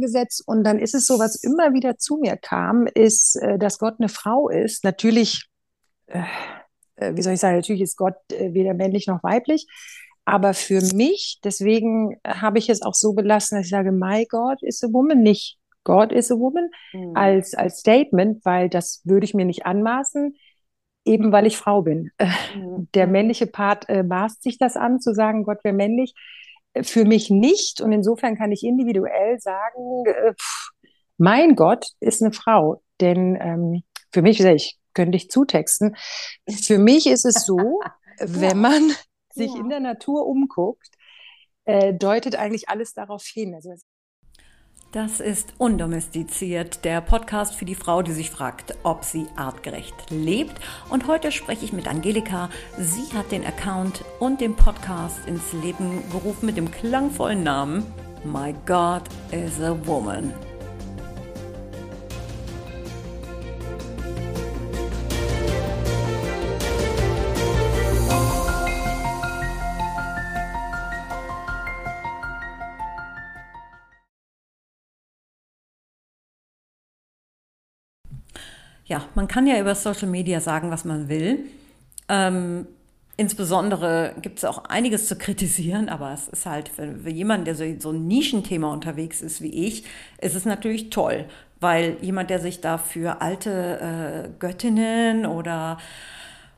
gesetzt und dann ist es so, was immer wieder zu mir kam, ist, äh, dass Gott eine Frau ist. Natürlich, äh, äh, wie soll ich sagen, natürlich ist Gott weder männlich noch weiblich, aber für mich, deswegen habe ich es auch so belassen, dass ich sage, my God is a woman, nicht God is a woman mhm. als, als Statement, weil das würde ich mir nicht anmaßen, eben weil ich Frau bin. Mhm. Der männliche Part äh, maßt sich das an, zu sagen, Gott wäre männlich. Für mich nicht. Und insofern kann ich individuell sagen, äh, pff, mein Gott ist eine Frau. Denn ähm, für mich, ich könnte ich zutexten, für mich ist es so, wenn man sich ja. in der Natur umguckt, äh, deutet eigentlich alles darauf hin. Also das ist Undomestiziert, der Podcast für die Frau, die sich fragt, ob sie artgerecht lebt. Und heute spreche ich mit Angelika. Sie hat den Account und den Podcast ins Leben gerufen mit dem klangvollen Namen My God is a Woman. Ja, man kann ja über Social Media sagen, was man will. Ähm, insbesondere gibt es auch einiges zu kritisieren, aber es ist halt für, für jemanden, der so, so ein Nischenthema unterwegs ist wie ich, ist es natürlich toll, weil jemand, der sich da für alte äh, Göttinnen oder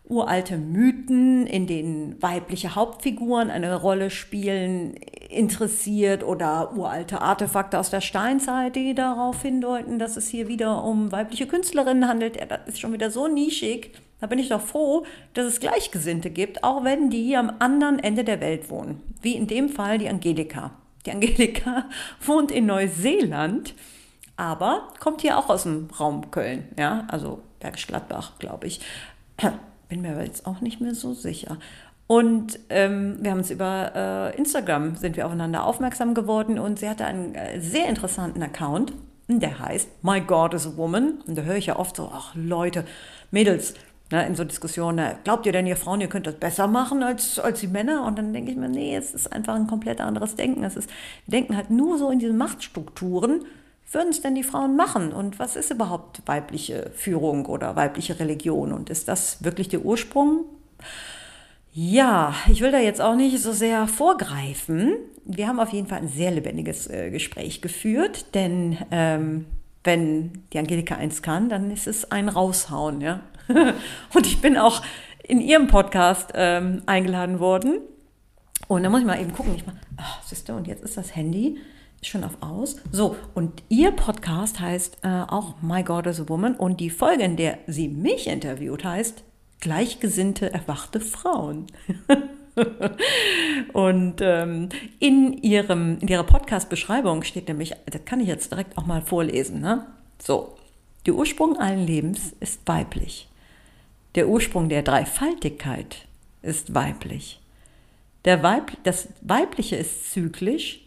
uralte Mythen, in denen weibliche Hauptfiguren eine Rolle spielen, interessiert oder uralte Artefakte aus der Steinzeit, die darauf hindeuten, dass es hier wieder um weibliche Künstlerinnen handelt. Das ist schon wieder so nischig. Da bin ich doch froh, dass es Gleichgesinnte gibt, auch wenn die am anderen Ende der Welt wohnen. Wie in dem Fall die Angelika. Die Angelika wohnt in Neuseeland, aber kommt hier auch aus dem Raum Köln, ja, also Bergisch Gladbach, glaube ich bin mir aber jetzt auch nicht mehr so sicher. Und ähm, wir haben uns über äh, Instagram sind wir aufeinander aufmerksam geworden und sie hatte einen äh, sehr interessanten Account, der heißt My God is a Woman. Und da höre ich ja oft so, ach Leute, Mädels, ne, in so Diskussionen, glaubt ihr denn, ihr Frauen, ihr könnt das besser machen als, als die Männer? Und dann denke ich mir, nee, es ist einfach ein komplett anderes Denken. Es ist, wir denken halt nur so in diesen Machtstrukturen würden es denn die Frauen machen? Und was ist überhaupt weibliche Führung oder weibliche Religion? Und ist das wirklich der Ursprung? Ja, ich will da jetzt auch nicht so sehr vorgreifen. Wir haben auf jeden Fall ein sehr lebendiges äh, Gespräch geführt, denn ähm, wenn die Angelika eins kann, dann ist es ein Raushauen, ja. und ich bin auch in ihrem Podcast ähm, eingeladen worden. Und da muss ich mal eben gucken. Ich mal, ach, siehst und jetzt ist das Handy schon auf aus. So, und ihr Podcast heißt äh, auch My God is a Woman und die Folge, in der sie mich interviewt, heißt Gleichgesinnte erwachte Frauen. und ähm, in, ihrem, in ihrer Podcast-Beschreibung steht nämlich, das kann ich jetzt direkt auch mal vorlesen. Ne? So, der Ursprung allen Lebens ist weiblich. Der Ursprung der Dreifaltigkeit ist weiblich. Der Weib, das Weibliche ist zyklisch,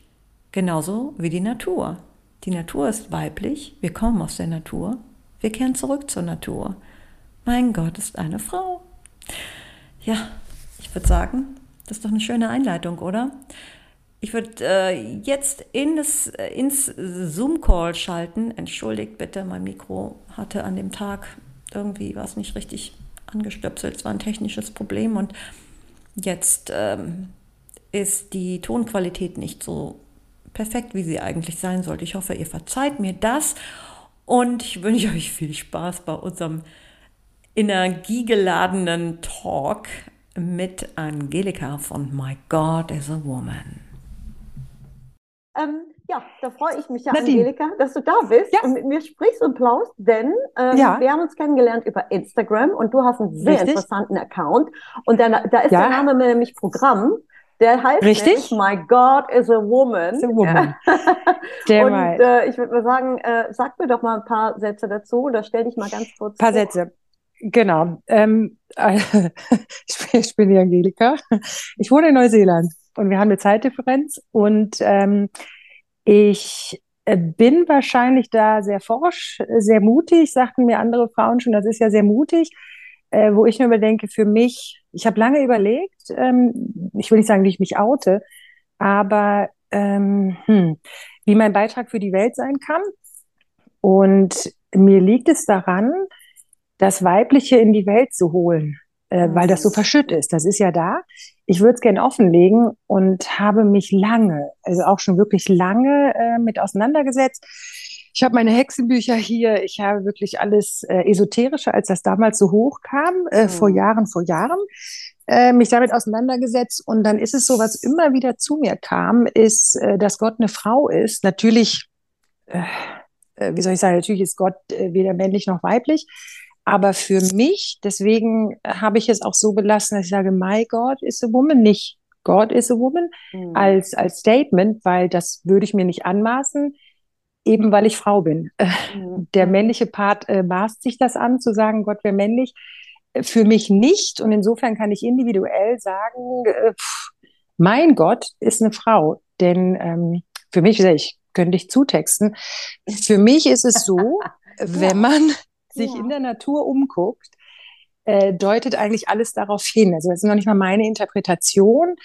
Genauso wie die Natur. Die Natur ist weiblich, wir kommen aus der Natur, wir kehren zurück zur Natur. Mein Gott ist eine Frau. Ja, ich würde sagen, das ist doch eine schöne Einleitung, oder? Ich würde äh, jetzt in das, äh, ins Zoom-Call schalten. Entschuldigt bitte, mein Mikro hatte an dem Tag irgendwie was nicht richtig angestöpselt. Es war ein technisches Problem und jetzt ähm, ist die Tonqualität nicht so perfekt, wie sie eigentlich sein sollte. Ich hoffe, ihr verzeiht mir das und ich wünsche euch viel Spaß bei unserem energiegeladenen Talk mit Angelika von My God is a Woman. Ähm, ja, da freue ich mich ja, Nadine. Angelika, dass du da bist ja. und mit mir sprichst und plaust, denn ähm, ja. wir haben uns kennengelernt über Instagram und du hast einen sehr Richtig. interessanten Account und da, da ist ja. der Name nämlich Programm der heißt Richtig? My God is a Woman. Is a woman. Ja. und äh, ich würde mal sagen, äh, sag mir doch mal ein paar Sätze dazu oder stell dich mal ganz kurz Ein paar vor. Sätze. Genau. Ähm, ich bin die Angelika. Ich wohne in Neuseeland und wir haben eine Zeitdifferenz und ähm, ich äh, bin wahrscheinlich da sehr forsch, sehr mutig, sagten mir andere Frauen schon, das ist ja sehr mutig äh, wo ich mir überdenke, für mich, ich habe lange überlegt, ähm, ich will nicht sagen, wie ich mich oute, aber ähm, hm, wie mein Beitrag für die Welt sein kann. Und mir liegt es daran, das Weibliche in die Welt zu holen, äh, weil das so verschütt ist. Das ist ja da. Ich würde es gerne offenlegen und habe mich lange, also auch schon wirklich lange äh, mit auseinandergesetzt. Ich habe meine Hexenbücher hier. Ich habe wirklich alles äh, esoterische, als das damals so hoch kam, äh, mhm. vor Jahren, vor Jahren, äh, mich damit auseinandergesetzt. Und dann ist es so, was immer wieder zu mir kam, ist, äh, dass Gott eine Frau ist. Natürlich, äh, äh wie soll ich sagen, natürlich ist Gott äh, weder männlich noch weiblich. Aber für mich, deswegen habe ich es auch so belassen, dass ich sage, my God is a woman, nicht God is a woman mhm. als, als Statement, weil das würde ich mir nicht anmaßen, eben weil ich Frau bin. Mhm. Der männliche Part äh, maßt sich das an, zu sagen, Gott wäre männlich. Für mich nicht. Und insofern kann ich individuell sagen, äh, pff, mein Gott ist eine Frau. Denn ähm, für mich, ich könnte dich zutexten, für mich ist es so, wenn man sich ja. in der Natur umguckt, äh, deutet eigentlich alles darauf hin. Also das ist noch nicht mal meine Interpretation.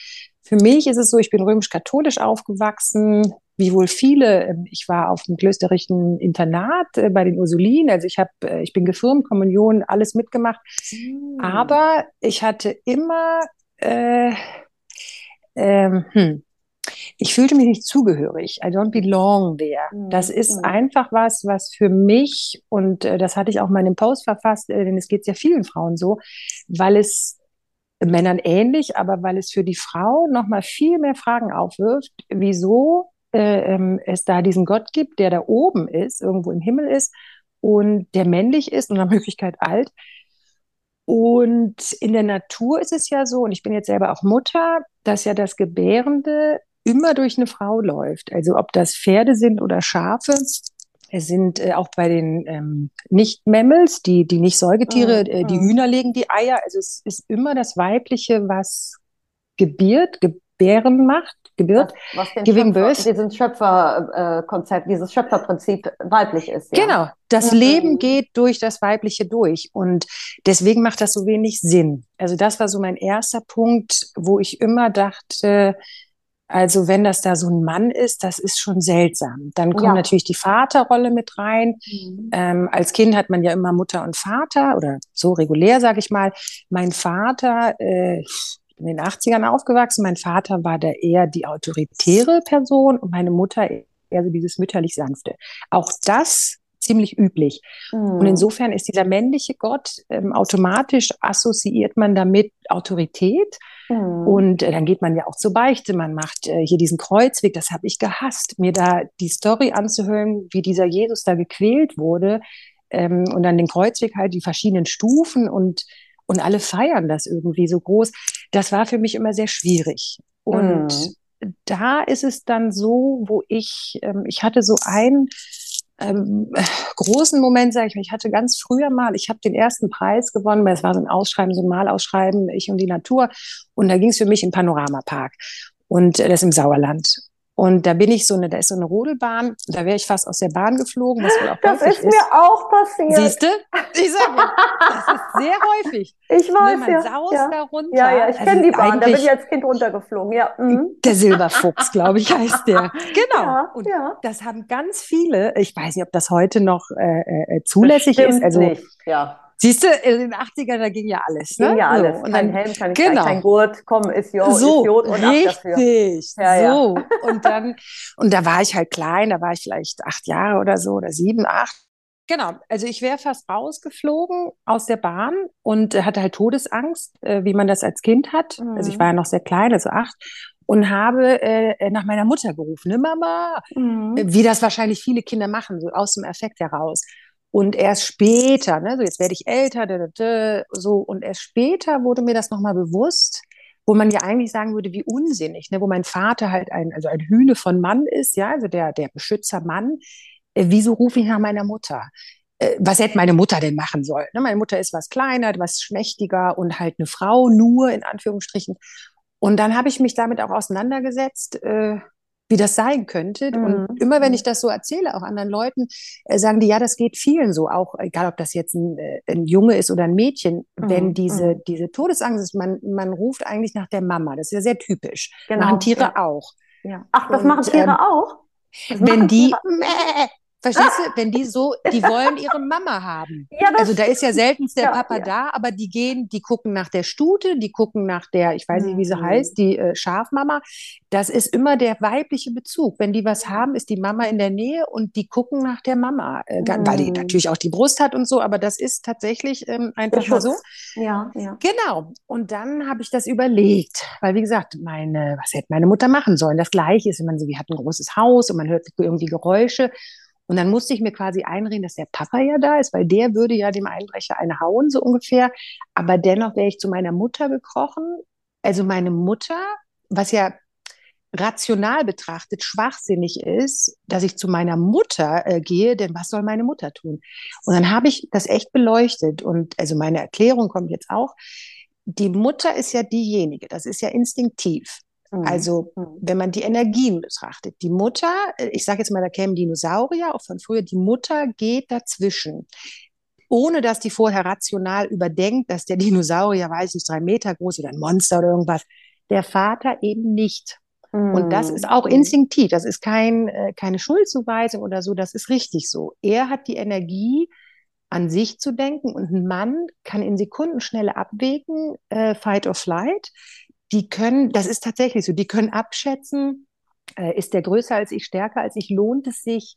Für mich ist es so, ich bin römisch-katholisch aufgewachsen, wie wohl viele. Ähm, ich war auf dem klösterlichen Internat äh, bei den Ursulinen. Also ich habe, äh, ich bin gefirmt, Kommunion, alles mitgemacht. Mhm. Aber ich hatte immer, äh, ähm, hm, ich fühlte mich nicht zugehörig. I don't belong there. Mhm. Das ist mhm. einfach was, was für mich, und äh, das hatte ich auch mal in einem Post verfasst, äh, denn es geht sehr vielen Frauen so, weil es Männern ähnlich, aber weil es für die Frau nochmal viel mehr Fragen aufwirft, wieso äh, ähm, es da diesen Gott gibt, der da oben ist, irgendwo im Himmel ist und der männlich ist und nach Möglichkeit alt. Und in der Natur ist es ja so, und ich bin jetzt selber auch Mutter, dass ja das Gebärende immer durch eine Frau läuft. Also ob das Pferde sind oder Schafe. Es sind äh, auch bei den ähm, Nicht-Mammals, die, die nicht Säugetiere, äh, die Hühner legen die Eier. Also es ist immer das Weibliche, was gebiert, gebären macht, gebiert, was, was giving Schöpfer. Dieses Schöpferkonzept, äh, dieses Schöpferprinzip weiblich ist. Ja. Genau, das mhm. Leben geht durch das Weibliche durch und deswegen macht das so wenig Sinn. Also das war so mein erster Punkt, wo ich immer dachte, also wenn das da so ein Mann ist, das ist schon seltsam. Dann kommt ja. natürlich die Vaterrolle mit rein. Mhm. Ähm, als Kind hat man ja immer Mutter und Vater oder so regulär, sage ich mal. Mein Vater, äh, in den 80ern aufgewachsen, mein Vater war da eher die autoritäre Person und meine Mutter eher so dieses mütterlich sanfte. Auch das ziemlich üblich. Mhm. Und insofern ist dieser männliche Gott ähm, automatisch assoziiert man damit Autorität. Mhm. Und äh, dann geht man ja auch zur Beichte. Man macht äh, hier diesen Kreuzweg. Das habe ich gehasst, mir da die Story anzuhören, wie dieser Jesus da gequält wurde. Ähm, und dann den Kreuzweg halt, die verschiedenen Stufen und, und alle feiern das irgendwie so groß. Das war für mich immer sehr schwierig. Und mhm. da ist es dann so, wo ich, ähm, ich hatte so ein ähm, großen Moment, sage ich mal, ich hatte ganz früher mal, ich habe den ersten Preis gewonnen, weil es war so ein Ausschreiben, so ein Malausschreiben, ich und die Natur. Und da ging es für mich im Panoramapark. Und äh, das im Sauerland. Und da bin ich so eine, da ist so eine Rodelbahn, da wäre ich fast aus der Bahn geflogen. Was auch das ist, ist mir auch passiert. Siehst du? Ich sage, das ist sehr häufig. Ich weiß, ne, man ja. saust ja. da runter. Ja, ja, ich also kenne die Bahn, da bin ich als Kind runtergeflogen, ja. Mhm. Der Silberfuchs, glaube ich, heißt der. Genau. Ja, Und ja. das haben ganz viele, ich weiß nicht, ob das heute noch äh, äh, zulässig Bestimmt ist. Also, nicht, ja. Siehst du, in den 80ern, da ging ja alles. Ne? Ging ja alles. So, und kein dann, Helm, kein, genau. kein Gurt, komm, ist Jo, so, ist Jod und richtig, ja, so. Ja. Und dann, und da war ich halt klein, da war ich vielleicht acht Jahre oder so, oder sieben, acht. Genau, also ich wäre fast rausgeflogen aus der Bahn und hatte halt Todesangst, äh, wie man das als Kind hat. Mhm. Also ich mhm. war ja noch sehr klein, also acht und habe äh, nach meiner Mutter gerufen, ne Mama, mhm. wie das wahrscheinlich viele Kinder machen, so aus dem Effekt heraus. Und erst später, ne, so jetzt werde ich älter, da, da, da, so, und erst später wurde mir das nochmal bewusst, wo man ja eigentlich sagen würde, wie unsinnig, ne, wo mein Vater halt ein, also ein Hühne von Mann ist, ja, also der, der Beschützer Mann. Äh, wieso rufe ich nach meiner Mutter? Äh, was hätte meine Mutter denn machen sollen? Ne, meine Mutter ist was kleiner, was schmächtiger und halt eine Frau nur, in Anführungsstrichen. Und dann habe ich mich damit auch auseinandergesetzt, äh, wie das sein könnte. Mhm. Und immer wenn ich das so erzähle, auch anderen Leuten, äh, sagen die, ja, das geht vielen so, auch egal ob das jetzt ein, äh, ein Junge ist oder ein Mädchen, mhm. wenn diese, mhm. diese Todesangst ist, man, man ruft eigentlich nach der Mama. Das ist ja sehr typisch. Genau. Machen Tiere ja. auch. Ja. Ach, das Und, machen Tiere ähm, auch? Wenn die, Verstehst du, wenn die so, die wollen ihre Mama haben. Ja, also da ist ja selten der ja, Papa ja. da, aber die gehen, die gucken nach der Stute, die gucken nach der, ich weiß nicht, wie sie mhm. heißt, die äh, Schafmama. Das ist immer der weibliche Bezug. Wenn die was haben, ist die Mama in der Nähe und die gucken nach der Mama, äh, mhm. weil die mhm. natürlich auch die Brust hat und so, aber das ist tatsächlich ähm, einfach mal so. Ja, ja. Genau. Und dann habe ich das überlegt, weil wie gesagt, meine, was hätte meine Mutter machen sollen? Das Gleiche ist, wenn man so, wie hat ein großes Haus und man hört irgendwie Geräusche und dann musste ich mir quasi einreden, dass der Papa ja da ist, weil der würde ja dem Einbrecher eine hauen, so ungefähr. Aber dennoch wäre ich zu meiner Mutter gekrochen. Also meine Mutter, was ja rational betrachtet schwachsinnig ist, dass ich zu meiner Mutter äh, gehe, denn was soll meine Mutter tun? Und dann habe ich das echt beleuchtet und also meine Erklärung kommt jetzt auch. Die Mutter ist ja diejenige, das ist ja instinktiv. Mhm. Also, mhm. wenn man die Energien betrachtet, die Mutter, äh, ich sage jetzt mal, da kämen Dinosaurier, auch von früher, die Mutter geht dazwischen ohne dass die vorher rational überdenkt, dass der Dinosaurier, weiß ich, drei Meter groß oder ein Monster oder irgendwas. Der Vater eben nicht. Mm. Und das ist auch mhm. instinktiv. Das ist kein, äh, keine Schuldzuweisung oder so. Das ist richtig so. Er hat die Energie, an sich zu denken und ein Mann kann in Sekundenschnelle abwägen, äh, Fight or Flight die können, das ist tatsächlich so, die können abschätzen, äh, ist der größer als ich, stärker als ich, lohnt es sich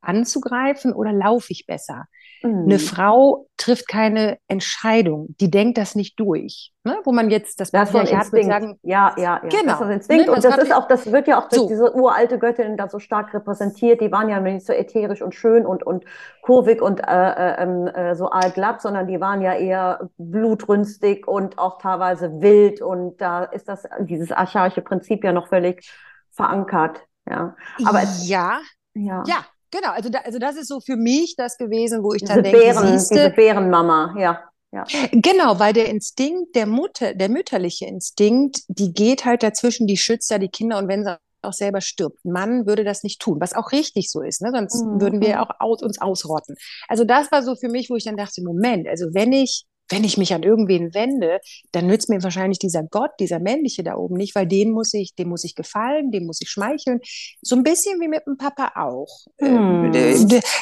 anzugreifen oder laufe ich besser? Mhm. Eine Frau trifft keine Entscheidung, die denkt das nicht durch. Ne? Wo man jetzt das, das hat, Instinkt. sagen, ja, ja, ja. Genau. Das ist Instinkt. Ne? Und das, das ist auch, das wird ja auch durch so. diese uralte Göttin da so stark repräsentiert. Die waren ja nicht so ätherisch und schön und, und kurvig und äh, äh, ähm, äh, so allglatt, sondern die waren ja eher blutrünstig und auch teilweise wild. Und da ist das, dieses archaische Prinzip ja noch völlig verankert. Ja. Aber ja, ja. Ja, Genau, also, da, also das ist so für mich das gewesen, wo ich diese dann denke, Bären, siehste, diese Bärenmama, ja. Ja. Genau, weil der Instinkt, der Mutter, der mütterliche Instinkt, die geht halt dazwischen, die schützt ja die Kinder und wenn sie auch selber stirbt. Ein Mann würde das nicht tun, was auch richtig so ist, ne? sonst mhm. würden wir auch aus, uns ausrotten. Also das war so für mich, wo ich dann dachte, Moment, also wenn ich wenn ich mich an irgendwen wende, dann nützt mir wahrscheinlich dieser Gott, dieser männliche da oben nicht, weil den muss ich, dem muss ich gefallen, dem muss ich schmeicheln. So ein bisschen wie mit dem Papa auch. Mm.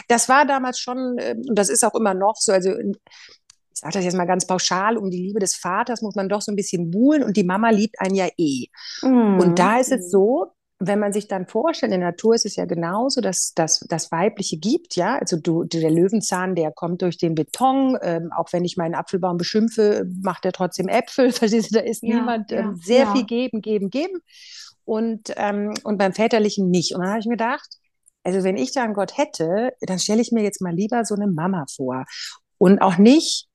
Das war damals schon, ähm, und das ist auch immer noch so, also ich sage das jetzt mal ganz pauschal, um die Liebe des Vaters muss man doch so ein bisschen buhlen und die Mama liebt einen ja eh. Mm. Und da ist es so, wenn man sich dann vorstellt, in der Natur ist es ja genauso, dass das Weibliche gibt, ja. Also du, der Löwenzahn, der kommt durch den Beton. Ähm, auch wenn ich meinen Apfelbaum beschimpfe, macht er trotzdem Äpfel. Verstehst du, da ist ja, niemand ja, ähm, sehr ja. viel geben, geben, geben. Und, ähm, und beim Väterlichen nicht. Und dann habe ich mir gedacht, also wenn ich da einen Gott hätte, dann stelle ich mir jetzt mal lieber so eine Mama vor. Und auch nicht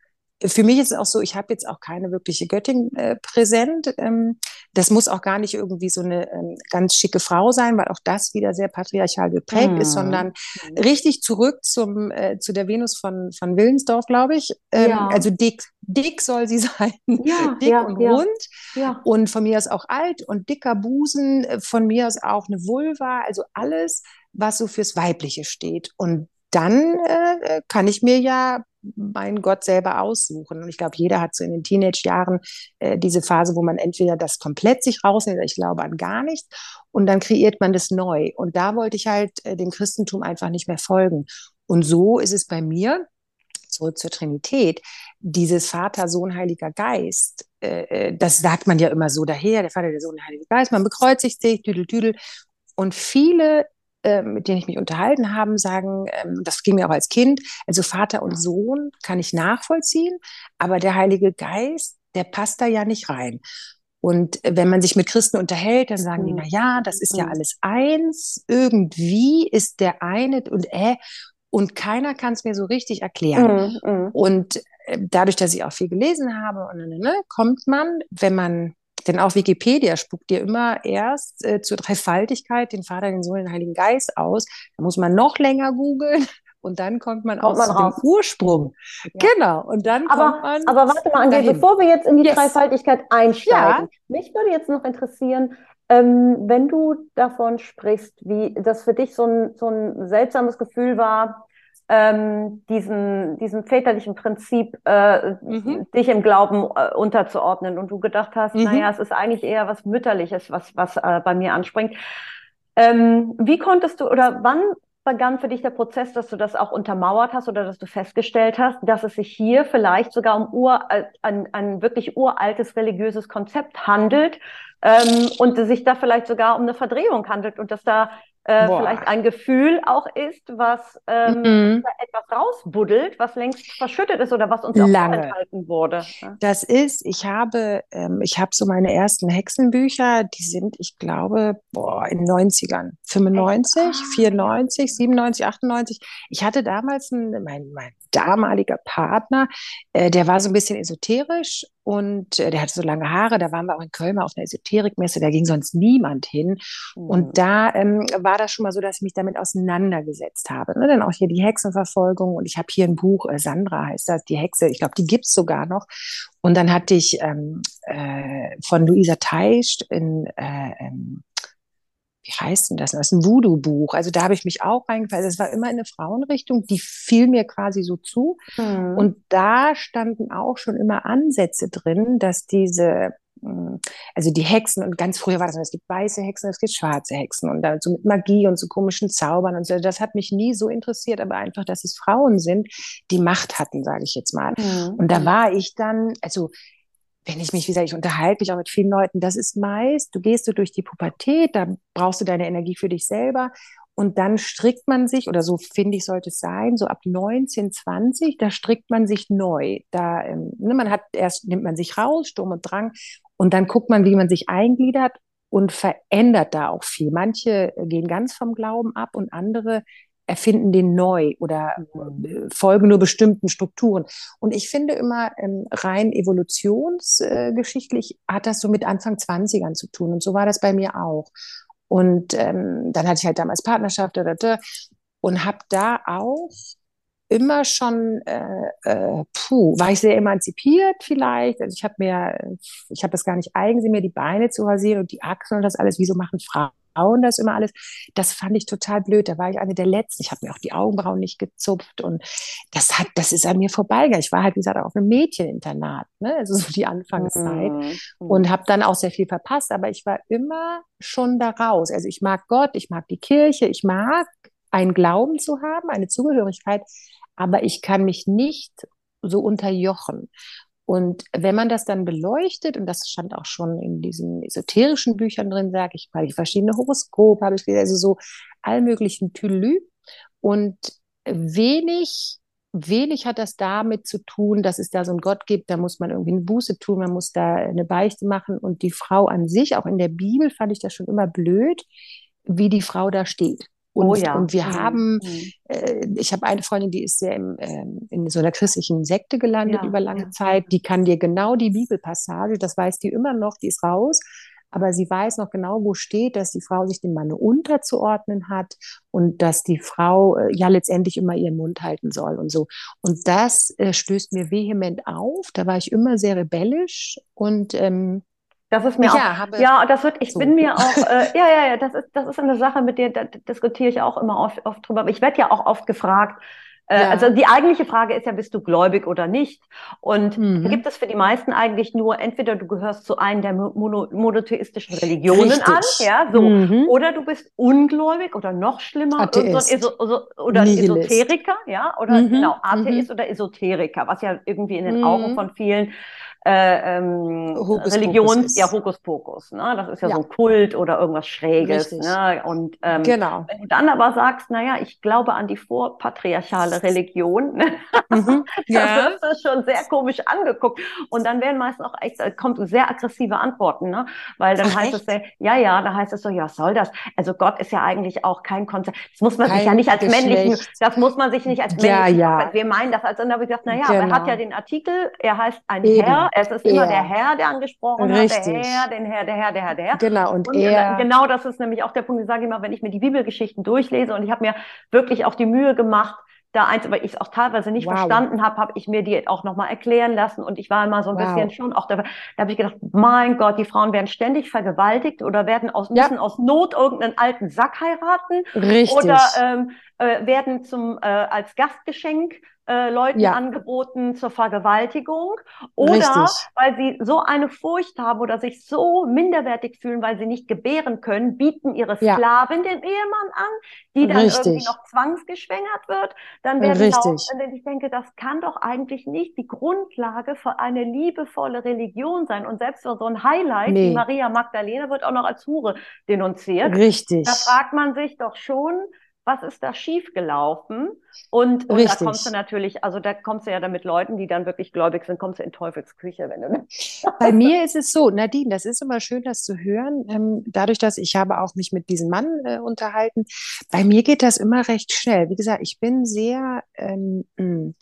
für mich ist es auch so, ich habe jetzt auch keine wirkliche Göttin äh, präsent. Ähm, das muss auch gar nicht irgendwie so eine ähm, ganz schicke Frau sein, weil auch das wieder sehr patriarchal geprägt mhm. ist, sondern mhm. richtig zurück zum, äh, zu der Venus von, von Willensdorf, glaube ich. Ähm, ja. Also dick, dick soll sie sein. Ja, dick ja, und rund. Ja. Und von mir aus auch alt und dicker Busen, äh, von mir aus auch eine Vulva, also alles, was so fürs Weibliche steht. Und dann äh, kann ich mir ja meinen Gott selber aussuchen. Und ich glaube, jeder hat so in den Teenage-Jahren äh, diese Phase, wo man entweder das komplett sich rausnimmt, ich glaube an gar nichts, und dann kreiert man das neu. Und da wollte ich halt äh, dem Christentum einfach nicht mehr folgen. Und so ist es bei mir, zurück zur Trinität, dieses Vater, Sohn, Heiliger Geist, äh, äh das sagt man ja immer so daher, der Vater, der Sohn, der Heilige Geist, man bekreuzigt sich, tüdel, tüdel. Und viele mit denen ich mich unterhalten habe, sagen, ähm, das ging mir auch als Kind, also Vater und Sohn kann ich nachvollziehen, aber der Heilige Geist, der passt da ja nicht rein. Und wenn man sich mit Christen unterhält, dann sagen die, mhm. na ja, das ist ja mhm. alles eins. Irgendwie ist der eine und äh, und keiner kann es mir so richtig erklären. Mm, mm. Und äh, dadurch, dass ich auch viel gelesen habe, und, ne, kommt man, wenn man denn auch Wikipedia spuckt dir immer erst äh, zur Dreifaltigkeit den Vater, den Sohn, den Heiligen Geist aus. Da muss man noch länger googeln und dann kommt man kommt aus man dem Ursprung. Ja. Genau. Und dann aber, kommt man. Aber warte mal, Angela, bevor wir jetzt in die yes. Dreifaltigkeit einsteigen, ja. mich würde jetzt noch interessieren, ähm, wenn du davon sprichst, wie das für dich so ein, so ein seltsames Gefühl war, ähm, diesen, diesem väterlichen Prinzip äh, mhm. dich im Glauben äh, unterzuordnen und du gedacht hast, mhm. naja, es ist eigentlich eher was Mütterliches, was, was äh, bei mir anspringt. Ähm, wie konntest du oder wann begann für dich der Prozess, dass du das auch untermauert hast oder dass du festgestellt hast, dass es sich hier vielleicht sogar um ur, ein, ein wirklich uraltes religiöses Konzept handelt ähm, und sich da vielleicht sogar um eine Verdrehung handelt und dass da äh, vielleicht ein Gefühl auch ist, was ähm, mhm. etwas rausbuddelt, was längst verschüttet ist oder was uns auch enthalten wurde. Das ist, ich habe, ähm, ich habe so meine ersten Hexenbücher, die sind, ich glaube, boah, in den 90ern, 95, ah. 94, 97, 98. Ich hatte damals einen, mein, mein damaliger Partner, äh, der war so ein bisschen esoterisch und äh, der hatte so lange Haare. Da waren wir auch in Köln mal auf einer Esoterikmesse, da ging sonst niemand hin. Mhm. Und da ähm, war das schon mal so, dass ich mich damit auseinandergesetzt habe. Ne? Dann auch hier die Hexenverfolgung und ich habe hier ein Buch, äh, Sandra heißt das, die Hexe, ich glaube, die gibt's sogar noch. Und dann hatte ich ähm, äh, von Luisa Teischt in äh, ähm, wie heißt denn das? Das ist ein Voodoo-Buch. Also da habe ich mich auch reingefallen. Das war immer eine Frauenrichtung, die fiel mir quasi so zu. Mhm. Und da standen auch schon immer Ansätze drin, dass diese hm, also die Hexen und ganz früher war das, es gibt weiße Hexen, es gibt schwarze Hexen und dann so mit Magie und so komischen Zaubern und so. Das hat mich nie so interessiert, aber einfach, dass es Frauen sind, die Macht hatten, sage ich jetzt mal. Mhm. Und da war ich dann, also wenn ich mich, wie gesagt, ich unterhalte mich auch mit vielen Leuten, das ist meist, du gehst so durch die Pubertät, da brauchst du deine Energie für dich selber und dann strickt man sich, oder so finde ich, sollte es sein, so ab 19, 20, da strickt man sich neu. Da, ähm, ne, man hat erst, nimmt man sich raus, Sturm und Drang, und dann guckt man, wie man sich eingliedert und verändert da auch viel. Manche gehen ganz vom Glauben ab und andere erfinden den neu oder mhm. äh, folgen nur bestimmten Strukturen. Und ich finde immer ähm, rein evolutionsgeschichtlich äh, hat das so mit Anfang 20ern zu tun. Und so war das bei mir auch. Und ähm, dann hatte ich halt damals Partnerschaft und habe da auch immer schon, äh, äh, puh, war ich sehr emanzipiert vielleicht. Also ich habe mir, ich habe das gar nicht eigen, mir die Beine zu rasieren und die Achseln und das alles. Wieso machen Frauen? Frauen das immer alles. Das fand ich total blöd. Da war ich eine der Letzten. Ich habe mir auch die Augenbrauen nicht gezupft und das hat, das ist an mir vorbeigegangen. Ich war halt, wie gesagt, auf einem Mädcheninternat, ne? also so die Anfangszeit mhm. und habe dann auch sehr viel verpasst. Aber ich war immer schon da raus. Also ich mag Gott, ich mag die Kirche, ich mag einen Glauben zu haben, eine Zugehörigkeit, aber ich kann mich nicht so unterjochen. Und wenn man das dann beleuchtet, und das stand auch schon in diesen esoterischen Büchern drin, sage ich mal, die verschiedene Horoskope habe ich gelesen, also so allmöglichen Tülü. Und wenig, wenig hat das damit zu tun, dass es da so einen Gott gibt, da muss man irgendwie eine Buße tun, man muss da eine Beichte machen. Und die Frau an sich, auch in der Bibel fand ich das schon immer blöd, wie die Frau da steht. Und, oh ja. und wir mhm. haben, mhm. äh, ich habe eine Freundin, die ist sehr im, äh, in so einer christlichen Sekte gelandet ja, über lange ja. Zeit. Die kann dir genau die Bibelpassage, das weiß die immer noch, die ist raus. Aber sie weiß noch genau, wo steht, dass die Frau sich dem Mann unterzuordnen hat und dass die Frau äh, ja letztendlich immer ihren Mund halten soll und so. Und das äh, stößt mir vehement auf. Da war ich immer sehr rebellisch und ähm, das ist mir ja, auch, ja, das wird, ich so. bin mir auch, äh, ja, ja, ja, das ist, das ist eine Sache, mit der da diskutiere ich auch immer oft, oft drüber. Aber ich werde ja auch oft gefragt, äh, ja. Also die eigentliche Frage ist ja, bist du gläubig oder nicht? Und mhm. da gibt es für die meisten eigentlich nur, entweder du gehörst zu einem der mono monotheistischen Religionen Richtig. an, ja, so, mhm. oder du bist ungläubig oder noch schlimmer, Atheist. Oder Nihilist. Esoteriker, ja, oder mhm. genau, Atheist mhm. oder Esoteriker, was ja irgendwie in den Augen mhm. von vielen äh, ähm, Hokus Religions, ja, Hokuspokus. Ne? Das ist ja, ja, so ein Kult oder irgendwas Schräges. Ne? Und ähm, genau. wenn du dann aber sagst, naja, ich glaube an die vorpatriarchale Religion, ne? mhm. ja. das ist schon sehr komisch angeguckt. Und dann werden meistens auch echt, äh, kommt sehr aggressive Antworten, ne? Weil dann Ach, heißt echt? es, ja, ja, da heißt es so, ja, was soll das? Also Gott ist ja eigentlich auch kein Konzept. Das muss man kein sich ja nicht als männlichen, das muss man sich nicht als männlichen, ja, ja. wir meinen das als, dann habe ich gesagt, naja, genau. er hat ja den Artikel, er heißt ein Eben. Herr, es ist immer der Herr, der angesprochen Richtig. hat, der Herr, den Herr, der Herr, der Herr, der Herr. Genau, und, und er. Genau das ist nämlich auch der Punkt, ich sage immer, wenn ich mir die Bibelgeschichten durchlese und ich habe mir wirklich auch die Mühe gemacht, da eins, weil ich es auch teilweise nicht wow. verstanden habe, habe ich mir die auch nochmal erklären lassen und ich war immer so ein wow. bisschen schon auch da, da habe ich gedacht, mein Gott, die Frauen werden ständig vergewaltigt oder werden aus, ja. müssen aus Not irgendeinen alten Sack heiraten. Richtig. Oder ähm, äh, werden zum, äh, als Gastgeschenk äh, Leuten ja. angeboten zur Vergewaltigung oder Richtig. weil sie so eine Furcht haben oder sich so minderwertig fühlen, weil sie nicht gebären können, bieten ihre Sklavin ja. dem Ehemann an, die dann Richtig. irgendwie noch zwangsgeschwängert wird. Dann werden Richtig. Laut, ich denke, das kann doch eigentlich nicht die Grundlage für eine liebevolle Religion sein. Und selbst für so ein Highlight nee. wie Maria Magdalena wird auch noch als Hure denunziert. Richtig. Da fragt man sich doch schon, was ist da schiefgelaufen? Und, und da kommst du natürlich, also da kommst du ja dann mit Leuten, die dann wirklich gläubig sind, kommst du in Teufelsküche, wenn du. Bei mir ist es so, Nadine, das ist immer schön, das zu hören. Ähm, dadurch, dass ich habe auch mich mit diesem Mann äh, unterhalten, bei mir geht das immer recht schnell. Wie gesagt, ich bin sehr ähm, hm,